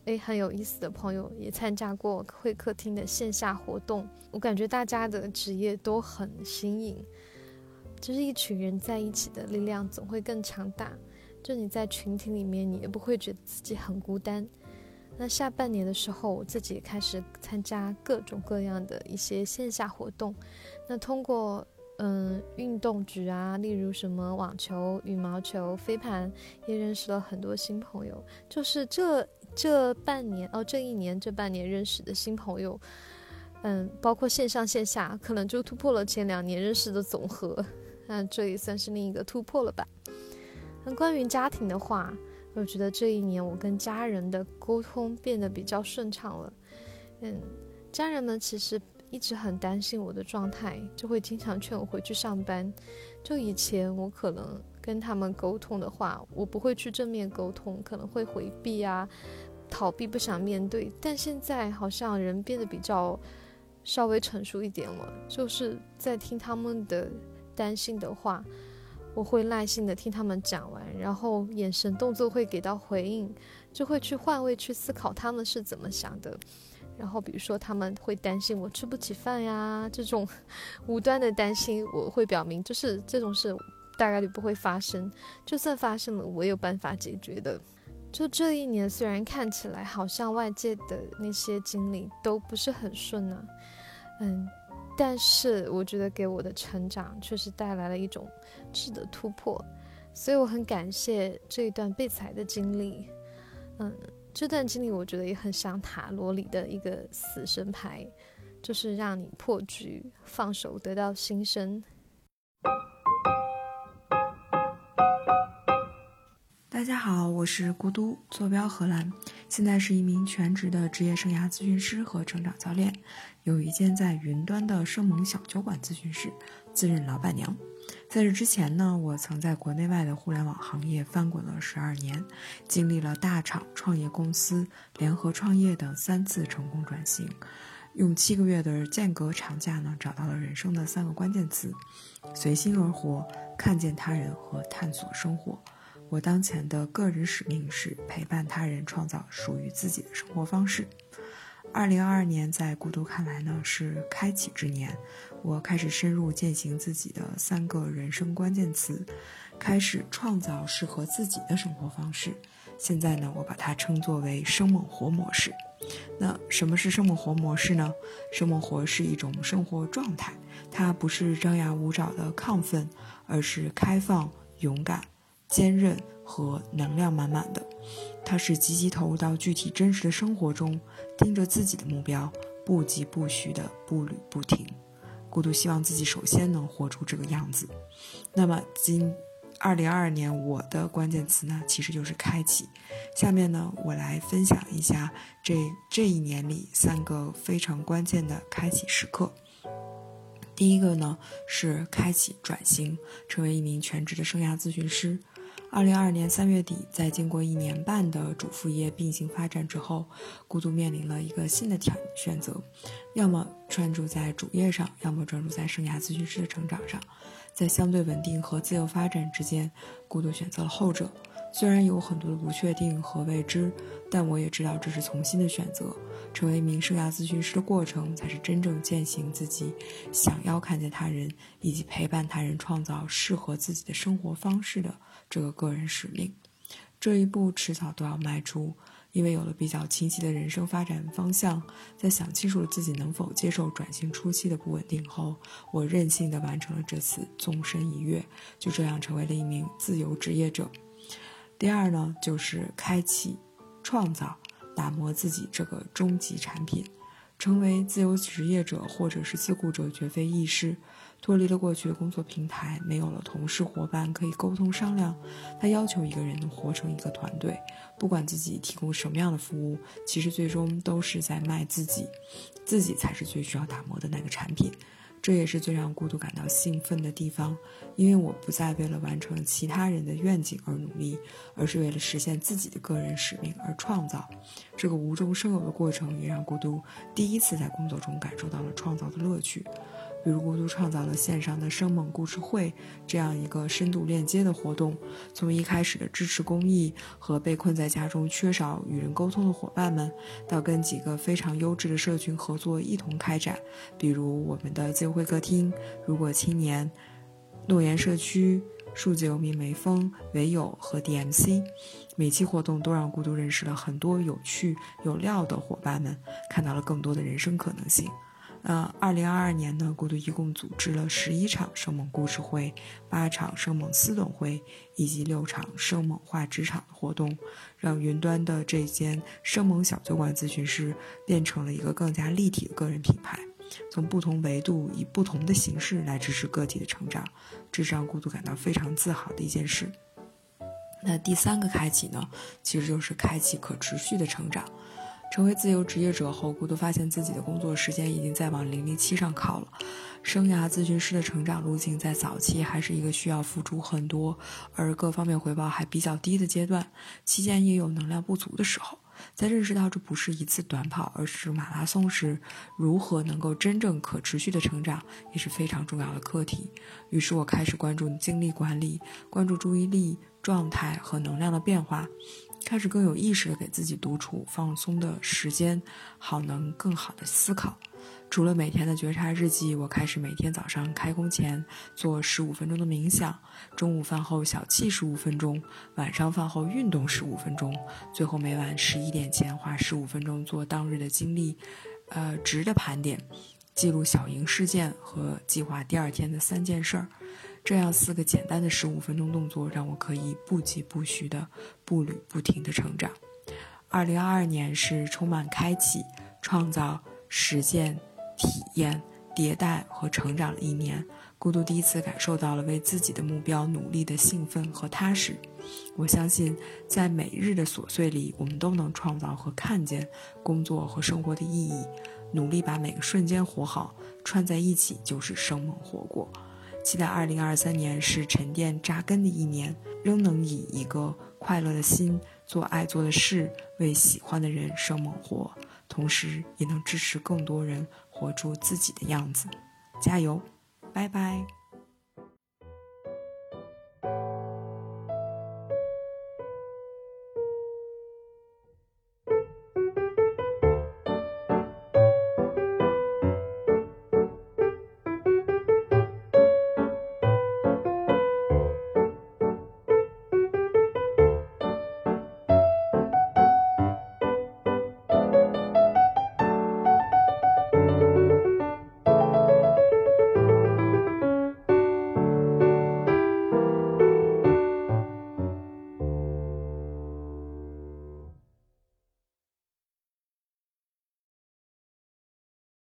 诶很有意思的朋友也参加过会客厅的线下活动。我感觉大家的职业都很新颖，就是一群人在一起的力量总会更强大。就你在群体里面，你也不会觉得自己很孤单。那下半年的时候，我自己也开始参加各种各样的一些线下活动。那通过嗯运动局啊，例如什么网球、羽毛球、飞盘，也认识了很多新朋友。就是这这半年哦，这一年这半年认识的新朋友，嗯，包括线上线下，可能就突破了前两年认识的总和。(laughs) 那这也算是另一个突破了吧。那关于家庭的话。我觉得这一年我跟家人的沟通变得比较顺畅了。嗯，家人们其实一直很担心我的状态，就会经常劝我回去上班。就以前我可能跟他们沟通的话，我不会去正面沟通，可能会回避啊，逃避，不想面对。但现在好像人变得比较稍微成熟一点了，就是在听他们的担心的话。我会耐心的听他们讲完，然后眼神动作会给到回应，就会去换位去思考他们是怎么想的。然后比如说他们会担心我吃不起饭呀，这种 (laughs) 无端的担心，我会表明就是这种事大概率不会发生，就算发生了，我有办法解决的。就这一年，虽然看起来好像外界的那些经历都不是很顺呢，嗯。但是我觉得给我的成长确实带来了一种质的突破，所以我很感谢这一段被裁的经历。嗯，这段经历我觉得也很像塔罗里的一个死神牌，就是让你破局、放手、得到新生。大家好，我是孤独，坐标荷兰，现在是一名全职的职业生涯咨询师和成长教练，有一间在云端的生猛小酒馆咨询室，自认老板娘。在这之前呢，我曾在国内外的互联网行业翻滚了十二年，经历了大厂、创业公司、联合创业等三次成功转型，用七个月的间隔长假呢，找到了人生的三个关键词：随心而活、看见他人和探索生活。我当前的个人使命是陪伴他人，创造属于自己的生活方式。二零二二年在孤独看来呢是开启之年，我开始深入践行自己的三个人生关键词，开始创造适合自己的生活方式。现在呢，我把它称作为生猛活模式。那什么是生猛活模式呢？生猛活是一种生活状态，它不是张牙舞爪的亢奋，而是开放、勇敢。坚韧和能量满满的，它是积极投入到具体真实的生活中，盯着自己的目标，不疾不徐的步履不停。孤独希望自己首先能活出这个样子。那么，今二零二二年我的关键词呢，其实就是开启。下面呢，我来分享一下这这一年里三个非常关键的开启时刻。第一个呢，是开启转型，成为一名全职的生涯咨询师。二零二二年三月底，在经过一年半的主副业并行发展之后，孤独面临了一个新的挑选择：要么专注在主业上，要么专注在生涯咨询师的成长上。在相对稳定和自由发展之间，孤独选择了后者。虽然有很多的不确定和未知，但我也知道这是从新的选择。成为一名生涯咨询师的过程，才是真正践行自己想要看见他人以及陪伴他人创造适合自己的生活方式的这个个人使命。这一步迟早都要迈出，因为有了比较清晰的人生发展方向，在想清楚了自己能否接受转型初期的不稳定后，我任性地完成了这次纵身一跃，就这样成为了一名自由职业者。第二呢，就是开启、创造、打磨自己这个终极产品，成为自由职业者或者是自雇者绝非易事。脱离了过去的工作平台，没有了同事伙伴可以沟通商量，他要求一个人能活成一个团队。不管自己提供什么样的服务，其实最终都是在卖自己，自己才是最需要打磨的那个产品。这也是最让孤独感到兴奋的地方，因为我不再为了完成其他人的愿景而努力，而是为了实现自己的个人使命而创造。这个无中生有的过程，也让孤独第一次在工作中感受到了创造的乐趣。比如，孤独创造了线上的生猛故事会这样一个深度链接的活动，从一开始的支持公益和被困在家中缺少与人沟通的伙伴们，到跟几个非常优质的社群合作一同开展，比如我们的自由会客厅、如果青年、诺言社区、数字游民梅峰、唯有和 DMC，每期活动都让孤独认识了很多有趣有料的伙伴们，看到了更多的人生可能性。呃，二零二二年呢，孤独一共组织了十一场生猛故事会、八场生猛私董会以及六场生猛化职场的活动，让云端的这间生猛小酒馆咨询师变成了一个更加立体的个人品牌，从不同维度以不同的形式来支持个体的成长，这是让孤独感到非常自豪的一件事。那第三个开启呢，其实就是开启可持续的成长。成为自由职业者后，孤独发现自己的工作时间已经在往零零七上靠了。生涯咨询师的成长路径在早期还是一个需要付出很多，而各方面回报还比较低的阶段，期间也有能量不足的时候。在认识到这不是一次短跑，而是马拉松时，如何能够真正可持续的成长，也是非常重要的课题。于是我开始关注精力管理，关注注意力状态和能量的变化。开始更有意识的给自己独处放松的时间，好能更好的思考。除了每天的觉察日记，我开始每天早上开工前做十五分钟的冥想，中午饭后小憩十五分钟，晚上饭后运动十五分钟，最后每晚十一点前花十五分钟做当日的经历，呃值的盘点，记录小赢事件和计划第二天的三件事儿。这样四个简单的十五分钟动作，让我可以不疾不徐的步履不停的成长。二零二二年是充满开启、创造、实践、体验、迭代和成长的一年。孤独第一次感受到了为自己的目标努力的兴奋和踏实。我相信，在每日的琐碎里，我们都能创造和看见工作和生活的意义。努力把每个瞬间活好，串在一起就是生猛活过。期待二零二三年是沉淀扎根的一年，仍能以一个快乐的心做爱做的事，为喜欢的人生猛活，同时也能支持更多人活出自己的样子。加油，拜拜。